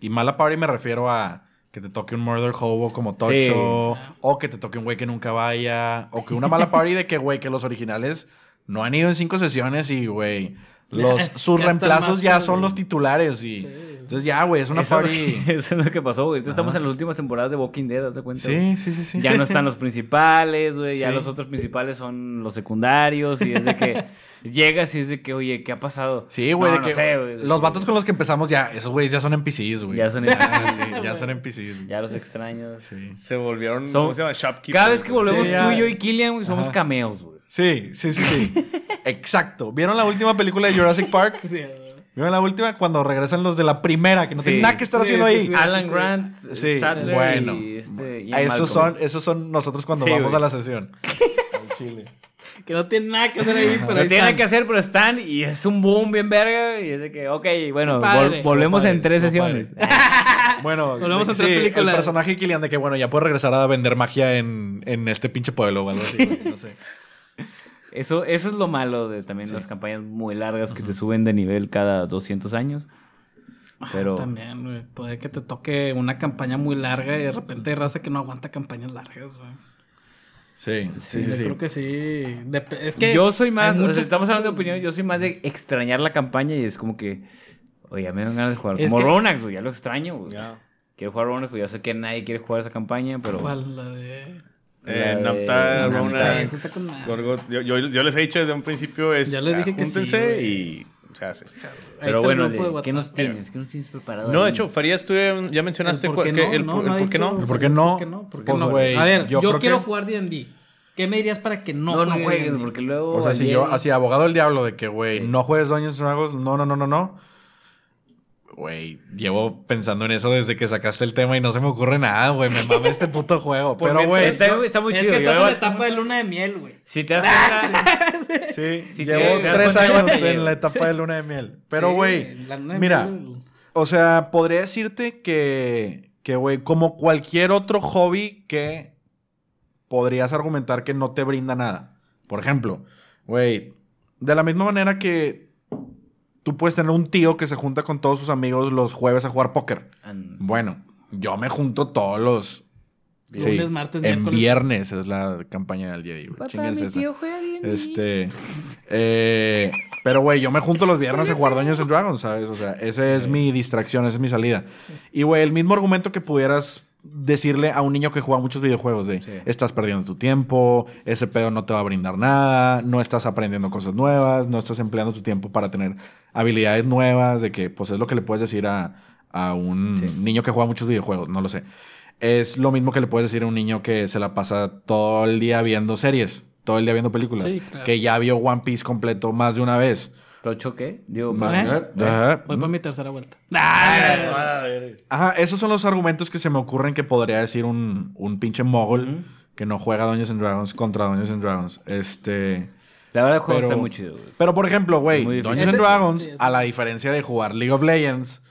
y mala party me refiero a que te toque un murder hobo como Tocho, Sí. o que te toque un güey que nunca vaya, o que una mala party de que, güey, que los originales no han ido en cinco sesiones y, güey, los, sus Ya reemplazos ya son los titulares y... Entonces ya, güey, es una eso, party... eso es lo que pasó, güey. Estamos en las últimas temporadas de Walking Dead, ¿te cuenta? Sí, sí, sí, sí. Ya no están los principales, güey. Ya los otros principales son los secundarios. Y es de que llegas y es de que, oye, ¿qué ha pasado? Sí, güey, No, de no que sé, los vatos con los que empezamos ya, esos güeyes ya son NPCs, güey. Ya son Ah, sí, ya son NPCs. Ya los extraños. Se volvieron, Son- ¿cómo se llama? Shopkeepers. Cada vez que volvemos tú y yo y Killian, güey, somos Ajá. cameos, güey. Sí, sí, sí, sí. Exacto. ¿Vieron la última película de Jurassic Park? Sí. ¿Vieron la última? Cuando regresan los de la primera, que no Sí. tienen nada que estar Sí, haciendo sí, ahí. sí. Alan Grant, Sí, Sadler bueno. y este... Ah, esos, son, esos son nosotros cuando Sí, vamos güey. a la sesión. Al chile. Que no tiene nada que hacer ahí, pero No ahí tiene nada están. que hacer, pero están y es un boom bien verga. Y es de que, ok, bueno, Estuvo padre. vol- volvemos en tres sesiones. Bueno, Volvemos a sí, tres películas. el personaje de Killian de que, bueno, ya puede regresar a vender magia en, en este pinche pueblo o algo así, no sé. Eso, eso es lo malo de también las campañas muy largas que te suben de nivel cada 200 años. Pero... Ah, También, güey. Puede que te toque una campaña muy larga y de repente hay raza que no aguanta campañas largas, güey. Sí, sí, sí, yo sí. creo que sí. Es que yo soy más, o sea, estamos hablando de opinión, yo soy más de extrañar la campaña y es como que, oye, ya me dan ganas de jugar. Es Como que- Ronax, güey, ya lo extraño, güey. Quiero jugar Ronax, güey, yo sé que nadie quiere jugar esa campaña, pero... ¿Cuál? La de... Eh, Napta. Rona. Gorgot. Yo, yo, yo les he dicho desde un principio es Ya les dije que sí, júntense güey. y se hace. Pero el bueno, ¿qué WhatsApp. nos tienes? ¿Qué nos tienes preparado? No, de hecho, Farías, tú ya mencionaste ¿El por qué no? el, No, por- no el por qué no. ¿El por qué no? ¿Por qué no? ¿Por qué Pues, no? güey, A ver, yo yo, quiero que- jugar D&D. ¿Qué me dirías para que no No, no juegue juegues, porque luego... O sea, si yo, así, abogado del diablo de que, güey, Sí. no juegues and Dragons, no, no, no, no, no. Güey, llevo pensando en eso desde que sacaste el tema y no se me ocurre nada, güey. Me mame este puto juego. Pero, güey, Está, está muy Es chido. que estás en la etapa de luna de miel, güey. Si te das cuenta... sí, Si llevo te- tres años en la etapa de luna de miel. Pero, Sí, güey, mira, miel- o sea, podría decirte que, que, güey, como cualquier otro hobby que podrías argumentar que no te brinda nada. Por ejemplo, güey, de la misma manera que tú puedes tener un tío que se junta con todos sus amigos los jueves a jugar póker. And- Bueno, yo me junto todos los... Lunes, martes, en miércoles. viernes es la campaña del día de hoy. Papá, Chinguense mi esa. tío juega D&D. Este. eh, pero, güey, yo me junto los viernes a jugar Dungeons and Dragons, ¿sabes? O sea, esa es mi distracción, esa es mi salida. Y, güey, el mismo argumento que pudieras decirle a un niño que juega muchos videojuegos de Sí. estás perdiendo tu tiempo, ese pedo no te va a brindar nada, no estás aprendiendo cosas nuevas, no estás empleando tu tiempo para tener habilidades nuevas, de que pues es lo que le puedes decir a, a un Sí. niño que juega muchos videojuegos, no lo sé. Es lo mismo que le puedes decir a un niño que se la pasa todo el día viendo series, todo el día viendo películas, Sí, claro. que ya vio One Piece completo más de una vez. ¿Tocho qué? Digo, ¿Eh? Ajá. Voy por mi tercera vuelta. Ajá, esos son los argumentos que se me ocurren que podría decir un, un pinche mogol Ujú. que no juega Dungeons and Dragons contra Dungeons and Dragons. Este. La verdad el juego Pero- está muy chido, güey. Pero por ejemplo, güey, Dungeons and Dragons, sí, a la diferencia de jugar League of Legends,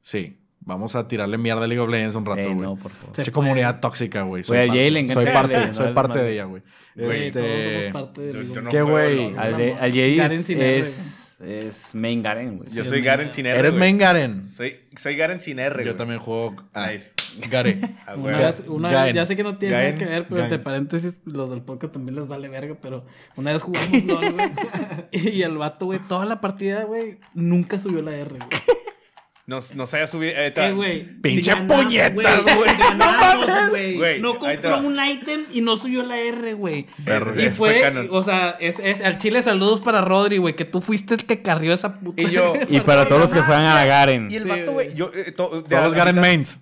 sí, vamos a tirarle mierda a League of Legends un rato, güey. no, por favor. Comunidad tóxica, güey. A parte- Jay le encanta Soy parte, soy no parte de ella, güey. Este. parte de ¿Qué, güey? no, Al, no, de, no. al Jay es, es, main Garen, güey. Yo Sí, soy Garen sin R. Eres main Garen. Soy, soy Garen sin R. Yo también juego. Ah, Nice. Gare. Ah, Una vez, una vez- ya sé que no tiene Gaen. nada que ver, pero Gaen. entre paréntesis, los del podcast también les vale verga, pero una vez jugamos LOL, güey. y el vato, güey, toda la partida, güey, nunca subió la R, güey. Nos, nos haya subido. eh, Eh. Pinche ganamos, puñetas, güey. ganamos, güey. Güey, No compró un ítem y no subió la R, güey. Y fue canon. o sea, es, es, al chile saludos para Rodri, güey, que tú fuiste el que carrió esa puta. Y yo- Y para todos los que juegan a la Garen. Y el Sí, vato, güey. Yo, eh, to- de a Todos Garen mitad- mains.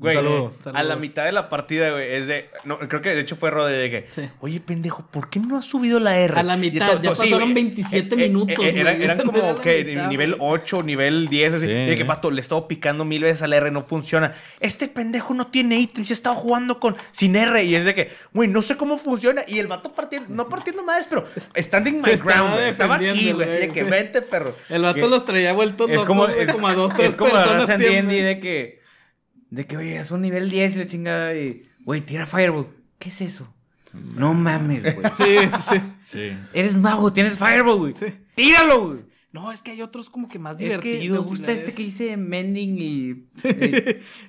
Güey, Un saludo. a la mitad de la partida, güey, es de. No, creo que de hecho fue Rode de que. Sí. Oye, pendejo, ¿por qué no has subido la R? A la mitad, to- ya sí, pasaron güey, 27 minutos, eran, güey. eran Esa no como era que mitad, nivel güey. 8, nivel 10, así. Sí. Y de que pato, le he estado picando mil veces a la R, no funciona. Este pendejo no tiene ítems, he estado jugando con sin R. Y es de que, güey, no sé cómo funciona. Y el vato partiendo, no partiendo madres, pero standing my ground, güey. Estaba aquí, güey. Así de que vente, perro. El vato Que- los traía vueltos Es como, es, como a dos, tres es como personas de que, de que, oye, es un nivel 10 y la chingada y, güey, tira Fireball. ¿Qué es eso? No mames, güey. Sí, sí, sí. Sí. Eres mago, tienes Fireball, güey. Tíralo, güey. No, es que hay otros como que más Es que me divertidos. gusta este que dice Mending y,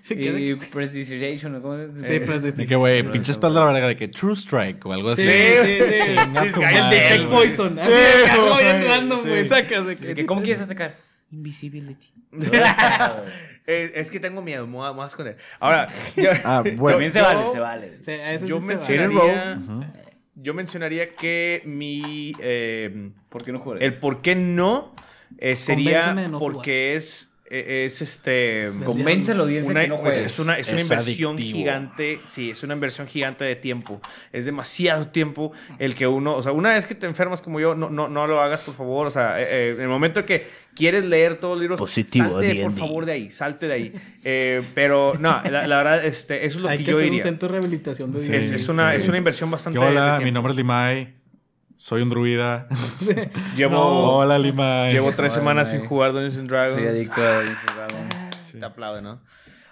Sí, y, Prestidigitation, ¿o ¿cómo es? Sí, pues, De que, güey, pinche espalda la verga de que True Strike o algo así. Sí, sí, sí. Chinga tu madre. Poison. Sí, güey, bien random, sí. güey. Sacas de De que. que, ¿Cómo quieres atacar? Invisibility. Eh, es que tengo miedo, me voy a, me voy a esconder. Ahora, yo, Ah, bueno. También se yo- vale, se vale. Yo sí se va. mencionaría, Ujú. yo mencionaría que mi eh, ¿Por qué no juegas? el por qué no eh, sería no porque es es este Convéncelo, una- que no pues, juegues. es una, es una Es inversión adictivo. gigante, sí, es una inversión gigante de tiempo. Es demasiado tiempo el que uno, o sea, una vez que te enfermas como yo, no, no, no lo hagas, por favor. O sea, eh, eh, en el momento que quieres leer todos los libros, Positivo, salte, por favor, de ahí, salte de ahí. Eh, pero no, la, la verdad, este, eso es lo Hay que, que yo hacer un diría. centro de rehabilitación de Sí. Es, es una, es una inversión ¿Qué bastante. hola? Mi nombre es Limay. Soy un druida. Llevo, Hola, Limay. llevo tres Hola, semanas sin jugar Dungeons and Dragons. Soy adicto a Dungeons and Dragons. Te aplaude, ¿no?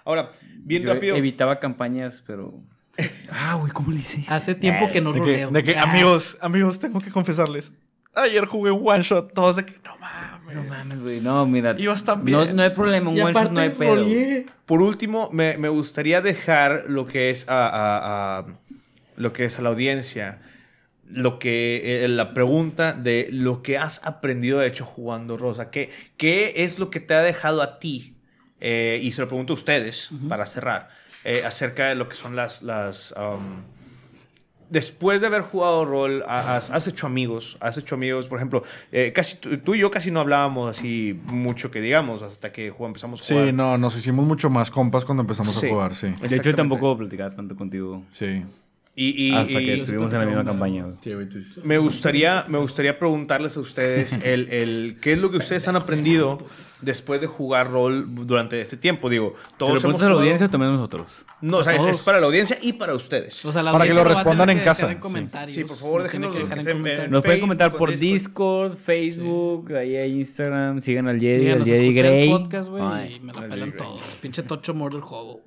Ahora, bien Yo rápido. evitaba campañas, pero... Ah, güey, ¿cómo le hice? Hace tiempo que no De que, de que, Ah. amigos, amigos, tengo que confesarles. Ayer jugué un one shot, todos de que no mames. No mames, güey. No, mira. Ibas tan No, bien. no hay problema, un Y one shot no hay pedo. roleé. Por último, me, me gustaría dejar lo que es a, a- a- lo que es a la audiencia, lo que eh, la pregunta de lo que has aprendido de hecho jugando Rosa. ¿Qué, qué es lo que te ha dejado a ti? Eh, y se lo pregunto a ustedes para cerrar eh, acerca de lo que son las las um, después de haber jugado rol, ha- has, has hecho amigos, has hecho amigos, por ejemplo, eh, casi tú, y yo casi no hablábamos así mucho que digamos hasta que jugamos- empezamos a jugar. Sí, no, nos hicimos mucho más compas cuando empezamos Sí. a jugar, sí. De hecho, tampoco platicaba tanto contigo. Sí. Y, y- hasta y que estuvimos en la misma campaña, me gustaría, me gustaría preguntarles a ustedes el, el qué es lo que ustedes han aprendido después de jugar rol durante este tiempo. Digo, ¿Se lo todos hemos a la audiencia o también nosotros? No, o sea, es, Todos. es para la audiencia y para ustedes. O sea, la Para que lo respondan en que casa, sí. por favor, déjenos que dejar en. Nos pueden comentar por Discord. Discord, Facebook, ahí hay Instagram, sigan al Jedi, al Jedi Grey. podcast, y me la pelan todos. Pinche Tocho Murder Hobo.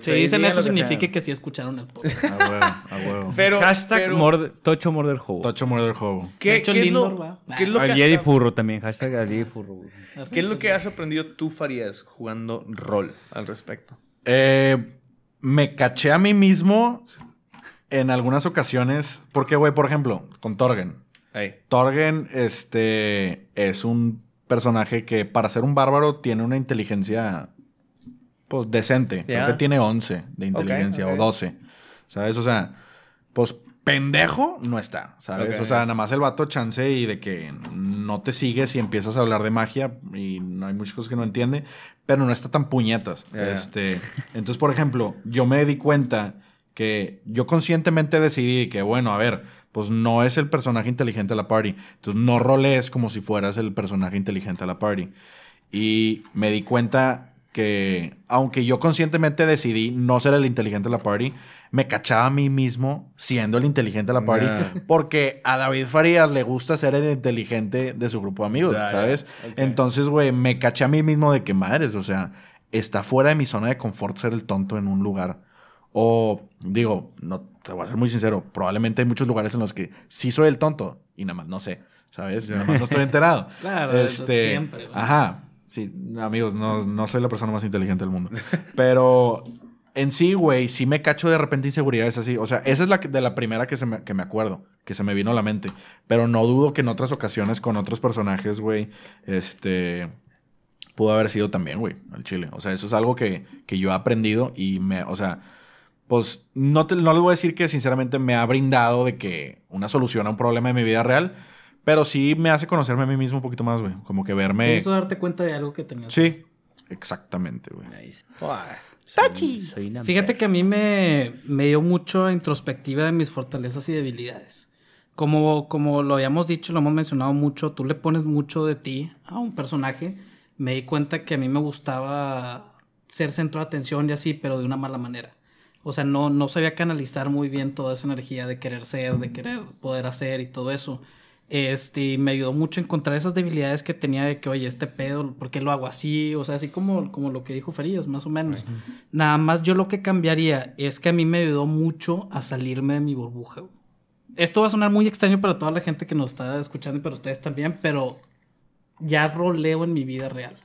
Si dicen eso, significa que sí escucharon el podcast. A huevo, a huevo. pero, Hashtag pero, Tocho Murder Hobo. Tocho Murder Hobo. ¿qué, qué es lo, qué es que has- Jedi Furro también, hashtag al Jedi Furro. qué es lo que has aprendido tú, Farías, jugando rol al respecto? Eh, me caché a mí mismo en algunas ocasiones. Porque, güey, por ejemplo, con Torgen. Torgen, este, es un personaje que para ser un bárbaro tiene una inteligencia pues decente. Creo Ya. que tiene 11 de inteligencia ok. o 12. ¿Sabes? O sea, pues pendejo no está, ¿sabes? Ok. O sea, nada más el vato chance y de que no te sigues y empiezas a hablar de magia y no hay muchas cosas que no entiende, pero no está tan puñetas. Ya. Este, entonces, por ejemplo, yo me di cuenta que yo conscientemente decidí que, bueno, a ver, pues no es el personaje inteligente de la party. Entonces no rolees como si fueras el personaje inteligente de la party. Y me di cuenta que, aunque yo conscientemente decidí no ser el inteligente de la party, me cachaba a mí mismo siendo el inteligente de la party. Ya. Porque a David Farías le gusta ser el inteligente de su grupo de amigos, ya. ¿sabes? Ok. Entonces, güey, me caché a mí mismo de que madres, o sea, está fuera de mi zona de confort ser el tonto en un lugar. O digo, no te voy a ser muy sincero, probablemente hay muchos lugares en los que sí soy el tonto y nada más no sé, ¿sabes? Nada más no estoy enterado. Claro, eso siempre, güey. Ajá. Sí, amigos, no, no soy la persona más inteligente del mundo. Pero en sí, güey, sí me cacho de repente inseguridades así. O sea, esa es la que- de la primera que, se me, que me acuerdo, que se me vino a la mente. Pero no dudo que en otras ocasiones con otros personajes, güey, este pudo haber sido también, güey, al chile. O sea, eso es algo que, que yo he aprendido y me, o sea, pues no, te, no les voy a decir que sinceramente me ha brindado de que una solución a un problema de mi vida real, pero sí me hace conocerme a mí mismo un poquito más, güey. Como que Te verme... hizo darte cuenta de algo que tenías. Sí, exactamente, güey. Nice. Ay. Soy, soy una Fíjate que a mí me, me dio mucho introspectiva de mis fortalezas y debilidades. Como, como lo habíamos dicho, lo hemos mencionado mucho, tú le pones mucho de ti a un personaje. Me di cuenta que a mí me gustaba ser centro de atención y así, pero de una mala manera. O sea, no, no sabía canalizar muy bien toda esa energía de querer ser, de querer poder hacer y todo eso. Este, y me ayudó mucho a encontrar esas debilidades que tenía de que, oye, este pedo, ¿por qué lo hago así? O sea, así como, como lo que dijo Farías, más o menos. Nada más yo lo que cambiaría es que a mí me ayudó mucho a salirme de mi burbuja. Esto va a sonar muy extraño para toda la gente que nos está escuchando y para ustedes también, pero ya roleo en mi vida real.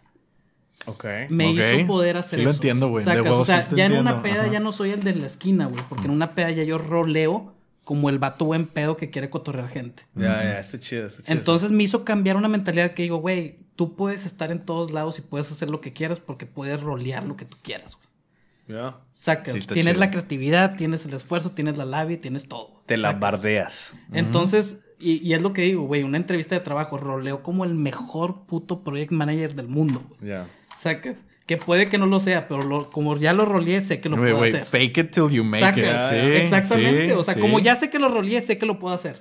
Ok. Me Ok. hizo poder hacer Sí eso. lo entiendo, güey. O sea, sí ya en una peda Ajá. ya no soy el de la esquina, güey. Porque en una peda ya yo roleo como el vato buen pedo que quiere cotorrear gente. Ya, ya, está chido, está chido. Entonces me hizo cambiar una mentalidad que digo, güey, tú puedes estar en todos lados y puedes hacer lo que quieras porque puedes rolear lo que tú quieras, güey. Ya. Sacas, Sí, tienes chido. la creatividad, tienes el esfuerzo, tienes la labia, tienes todo. Te la Sacas. bardeas. Entonces, y, y es lo que digo, güey, una entrevista de trabajo, roleo como el mejor puto project manager del mundo, güey. Ya. Sacas. Que puede que no lo sea, pero lo- como ya lo roleé, sé que lo puedo hacer. fake it till you make it. Sí, Exactamente. sí, o sea, sí. como ya sé que lo roleé, sé que lo puedo hacer.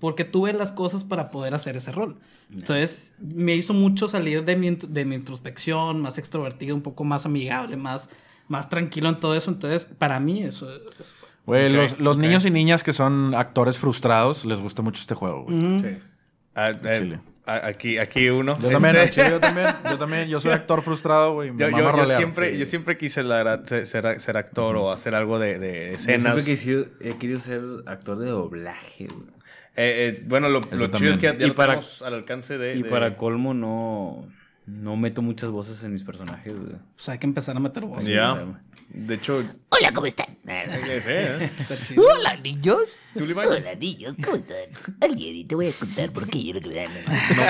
Porque tuve las cosas para poder hacer ese rol. Entonces, me hizo mucho salir de mi, de mi introspección, más extrovertido, un poco más amigable, más, más tranquilo en todo eso. Entonces, para mí, eso. Güey, los, niños y niñas que son actores frustrados les gusta mucho este juego, güey. Ujú. Sí. Ah, aquí, aquí uno. Yo también, Este, chile, yo también, yo también, yo soy actor frustrado, güey. Yo, yo- yo rolear. siempre, Sí. yo siempre quise, la verdad, ser, ser- ser actor o hacer algo de, de Yo escenas. siempre he querido, he querido ser actor de doblaje, güey. Eh, eh, bueno, lo, lo chido es que ya, Y lo para- al alcance de... Y de- para colmo, no, no meto muchas voces en mis personajes, güey. Pues hay que empezar a meter voz. Ya. De hecho... Hola, ¿cómo están? ¿eh? Hola, niños. Hola, niños, ¿cómo están? Al día de hoy te voy a contar por qué yo lo que vean.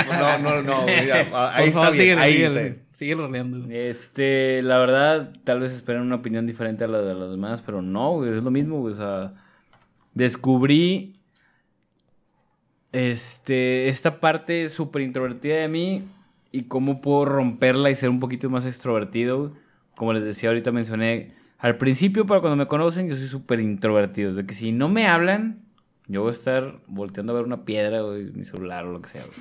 No, no, no, no. ah, ahí está favor, bien, ahí está. Sigue roleando. Este, la verdad, tal vez esperen una opinión diferente a la de los demás, pero no, güey, es lo mismo, güey. O sea, descubrí este, esta parte súper introvertida de mí y cómo puedo romperla y ser un poquito más extrovertido. Como les decía, ahorita mencioné, al principio, para cuando me conocen, yo soy súper introvertido. De que si no me hablan, yo voy a estar volteando a ver una piedra, güey, mi celular o lo que sea, güey.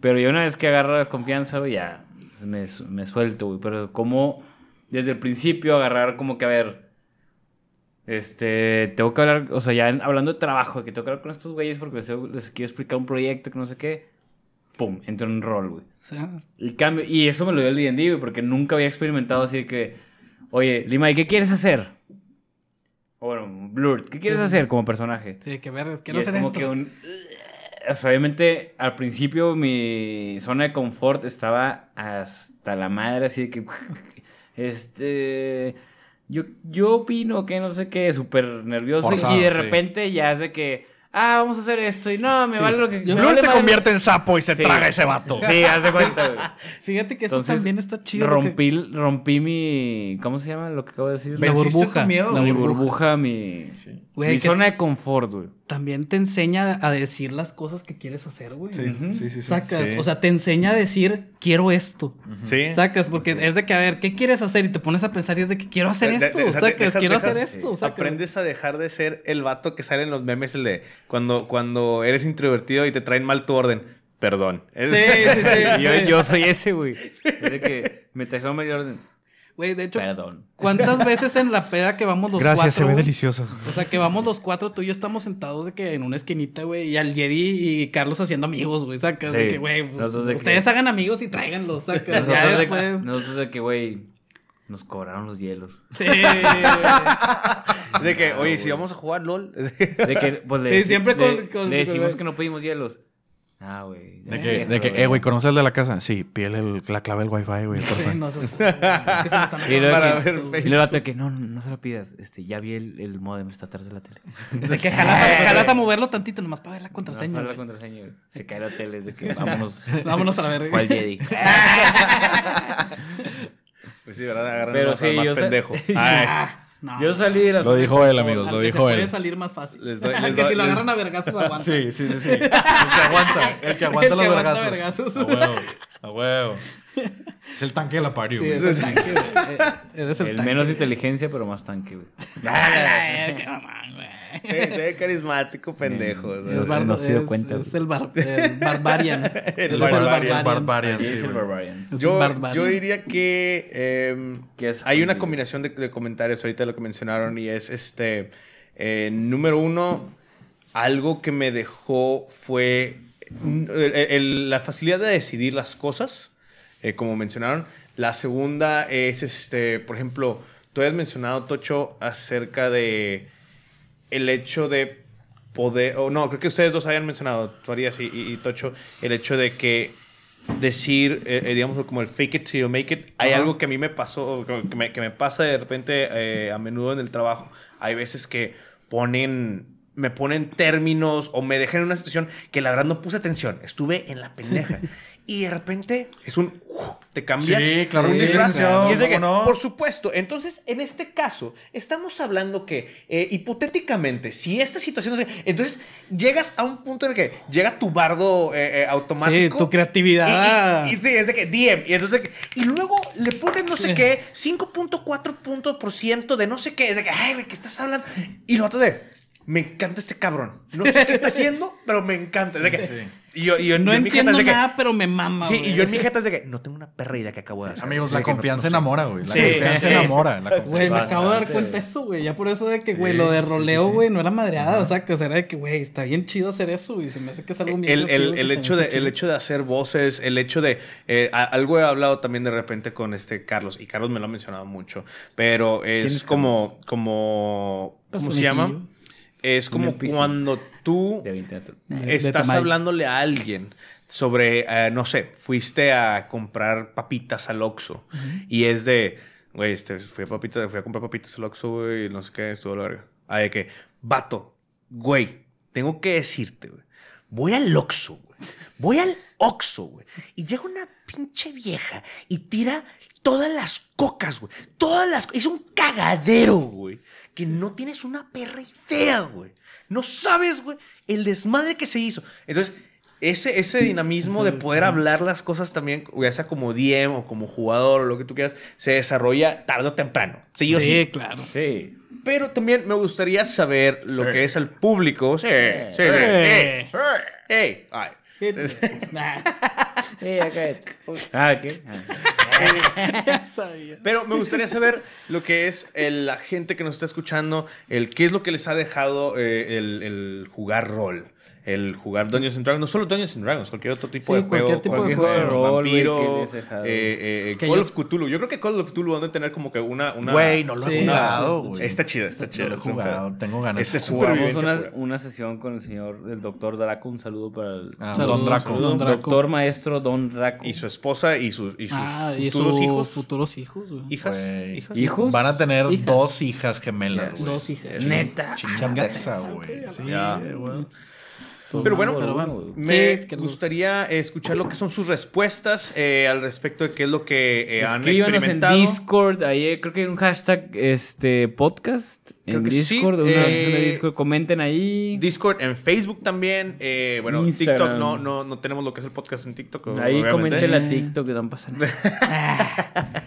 Pero ya una vez que agarro desconfianza, güey, ya me, me suelto, güey. Pero como desde el principio agarrar como que, a ver, este, tengo que hablar, o sea, ya hablando de trabajo, que tengo que hablar con estos güeyes porque les quiero explicar un proyecto que no sé qué, pum, entro en un rol, güey. O sea, Y, cambio, y eso me lo dio el D&D, güey, porque nunca había experimentado así de que, oye, Lima, ¿y qué quieres hacer? O bueno, Blur, ¿qué quieres Sí. hacer como personaje? sí, que ver, quiero es hacer como esto. que un- o sea, obviamente, al principio mi zona de confort estaba hasta la madre, así de que, este, yo, yo opino que no sé qué, súper nervioso, Forzado, y de sí. repente ya es de que, ah, vamos a hacer esto. Y no, me Sí. vale lo que. Blur vale se madre- convierte en sapo y se Sí. traga ese vato. Sí, haz de cuenta, güey. Fíjate que eso Entonces, también está chido. Rompí, rompí mi. ¿Cómo se llama lo que acabo de decir? La ¿Venciste burbuja. tu miedo? La mi burbuja. burbuja, mi. Güey, mi zona de confort, güey. también te enseña a decir las cosas que quieres hacer, güey. Sí, sí, sí, sí. Sacas, Sí. o sea, te enseña a decir, quiero esto. Sí. Sacas, porque es de que, a ver, ¿qué quieres hacer? Y te pones a pensar y es de que quiero hacer De- esto, de- de- sacas, dejas- quiero dejas- hacer esto, sacas. Aprendes a dejar de ser el vato que sale en los memes, el de cuando, cuando eres introvertido y te traen mal tu orden. Perdón. Es- Sí, sí, sí. yo, yo soy ese, güey. Es de que me trajeron medio orden. Güey, de hecho, Perdón. ¿cuántas veces en la peda que vamos los Gracias, cuatro? se ve güey? delicioso. O sea, que vamos los cuatro, tú y yo estamos sentados de que en una esquinita, güey, y al Jedi y Carlos haciendo amigos, güey, sacas, de que, güey, pues, que- ustedes hagan amigos y tráiganlos, sacas, ya Nosotros de, después. nosotros de que, güey, nos cobraron los hielos. Sí, güey. De que, oye, si vamos a jugar LOL. De que, pues, le, Sí, siempre le- con- con- le decimos con- que no pedimos hielos. Ah, güey. De que, de que, eh, güey, ¿conoces el de la casa? Sí, pídele el- la clave del wifi, güey, por Sí, favor. no, eso es- es que se me están Y luego Para que- ver y Facebook. luego vato de que no, no, no se lo pidas. Este, ya vi el, el modem, está atrás de la tele. De que jalas a, jalas a moverlo tantito nomás para ver la No, contraseña. para la güey. contraseña, güey. Se cae la tele, es de que vámonos. Vámonos a la verga. Al Jedi. Pues sí, ¿verdad? Agarran Pero más, sí, más yo sé- pendejo. Ay, no. Yo salí de la Lo dijo él, amigos, Al lo que dijo se él. puede salir más fácil. Les doy- les que si lo les- agarran a vergazos aguanta. Sí, sí, sí, sí. El que aguanta, el que aguanta El los que aguanta vergazos. vergazos. A huevo, a huevo. Es el tanque de la pari, Sí, güey. es el tanque, güey. Eh, Eres el, El tanque, menos güey. inteligencia, pero más tanque, güey. Se, ve carismático, pendejo. Es, bar- no se dio es- cuenta, es el, bar- el barbarian. Es Barbarian, Barbarian, Sí, sí, es el. Barbarian. Es Yo, barbarian. yo diría que eh, ¿Qué es hay una combinación de, de comentarios ahorita lo que mencionaron y es este eh, número uno algo que me dejó fue el- el- la facilidad de decidir las cosas eh, como mencionaron la segunda es este por ejemplo tú habías mencionado Tocho acerca de el hecho de poder, o no, creo que ustedes dos habían mencionado, Farías y, y- y Tocho, el hecho de que decir, eh, eh, digamos, como el fake it till you make it, hay algo que a mí me pasó, que me, que me pasa de repente eh, a menudo en el trabajo. Hay veces que ponen, me ponen términos o me dejan en una situación que la verdad no puse atención, estuve en la pendeja. Y de repente es un... uf, te cambias. Sí, claro un sí, disfraz, y es de que, por supuesto. Entonces, en este caso, estamos hablando que, eh, hipotéticamente, si esta situación... se- Entonces, llegas a un punto en el que llega tu bardo eh, eh, automático. Sí, tu creatividad. Y, y- y sí, es de que DM. Y, entonces, y luego le pones no sé Sí. qué, 5.4 puntos por ciento de no sé qué. Es de que, ay, güey, ¿qué estás hablando? Y lo otro de, me encanta este cabrón. No sé qué está haciendo, pero me encanta. De que, sí. Y yo, y yo- No yo en mi jeta entiendo es de que, nada, pero me mama, Sí, güey. y yo en mi jeta es de que no tengo una perra idea que acabo de hacer. Amigos, la de que no- confianza no enamora, güey. La Sí. confianza enamora. La confianza- Güey, me acabo de dar cuenta eso, güey. Ya por eso de que, Sí, güey, lo de sí, sí, roleo, sí. güey, no era madreada. O sea, que era de que, güey, está bien chido hacer eso, y se me hace que es algo bien El, el- el hecho de, el hecho de hacer voces, el hecho de... eh, algo he hablado también de repente con este Carlos, y Carlos me lo ha mencionado mucho, pero es como... como ¿Cómo se llama? Es como cuando tú De 20 metros. De- de estás hablándole a alguien sobre, eh, no sé, fuiste a comprar papitas al Oxxo y es de, güey, este, fui a papitas, fui a comprar papitas al Oxxo, güey, y no sé qué, estuvo larga. Ah, de que, vato, güey, tengo que decirte, güey, voy al Oxxo, güey, voy al Oxxo, güey, y llega una pinche vieja y tira todas las cocas, güey, todas las, es un cagadero, güey, que no tienes una perra idea, güey. No sabes, güey, el desmadre que se hizo. Entonces, ese, ese dinamismo de poder hablar las cosas también, ya sea como DM o como jugador o lo que tú quieras, se desarrolla tarde o temprano. Sí o sí. Sí, claro. Sí. Pero también me gustaría saber lo que es el público. Sí, sí, sí. Sí. sí, Ey, ay. Nah, Sí, acá. Ah, ¿qué? Ya sabía. Pero me gustaría saber lo que es el- la gente que nos está escuchando, el qué es lo que les ha dejado eh, el, el jugar rol. El jugar Dungeons and Dragons, no solo Dungeons and Dragons, cualquier otro tipo Sí, de juego. cualquier tipo de Cualquier juego. juego de rol, güey, vampiro, que eh, eh, Que Call yo- of Cthulhu. Yo creo que Call of Cthulhu van a tener como que una... una Güey, no lo he Sí, jugado, güey. Está chida, está chida. No lo he jugado, tengo ganas. Este es una, una sesión con el señor, el doctor Draco. Un saludo para el Ah, Saludos, Don Draco. saludos. Don Draco. doctor maestro Don Draco. Y su esposa y, sus y sus Ah, y futuros sus hijos. futuros hijos, güey. Hijas. Güey. Hijas. ¿Hijos? Van a tener Hijas. dos hijas gemelas. Dos hijas. Neta. Chingate esa, güey. Sí, Ya. güey. Pero bueno, Pero bueno. me Sí, gustaría escuchar lo que son sus respuestas eh, al respecto de qué es lo que eh, han Escríbanos en experimentado. Discord, ahí eh, creo que hay un hashtag este podcast Creo en que sí, Discord, una eh, Discord, comenten ahí. Discord, en Facebook también. eh, bueno, Instagram. TikTok no, no, no tenemos lo que es el podcast en TikTok. Ahí obviamente. comenten la TikTok que no pasa nada.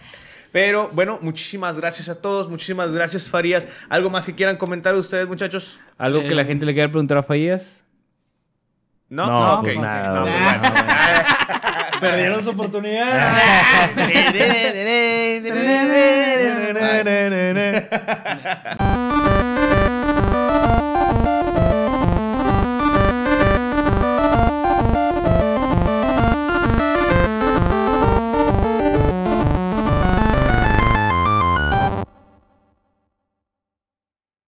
Pero bueno, muchísimas gracias a todos. Muchísimas gracias, Farías. ¿Algo más que quieran comentar ustedes, muchachos? ¿Algo que la gente le quiera preguntar a Farías? No, No, pues nada, No, güey. pues bueno. Perdieron su oportunidad.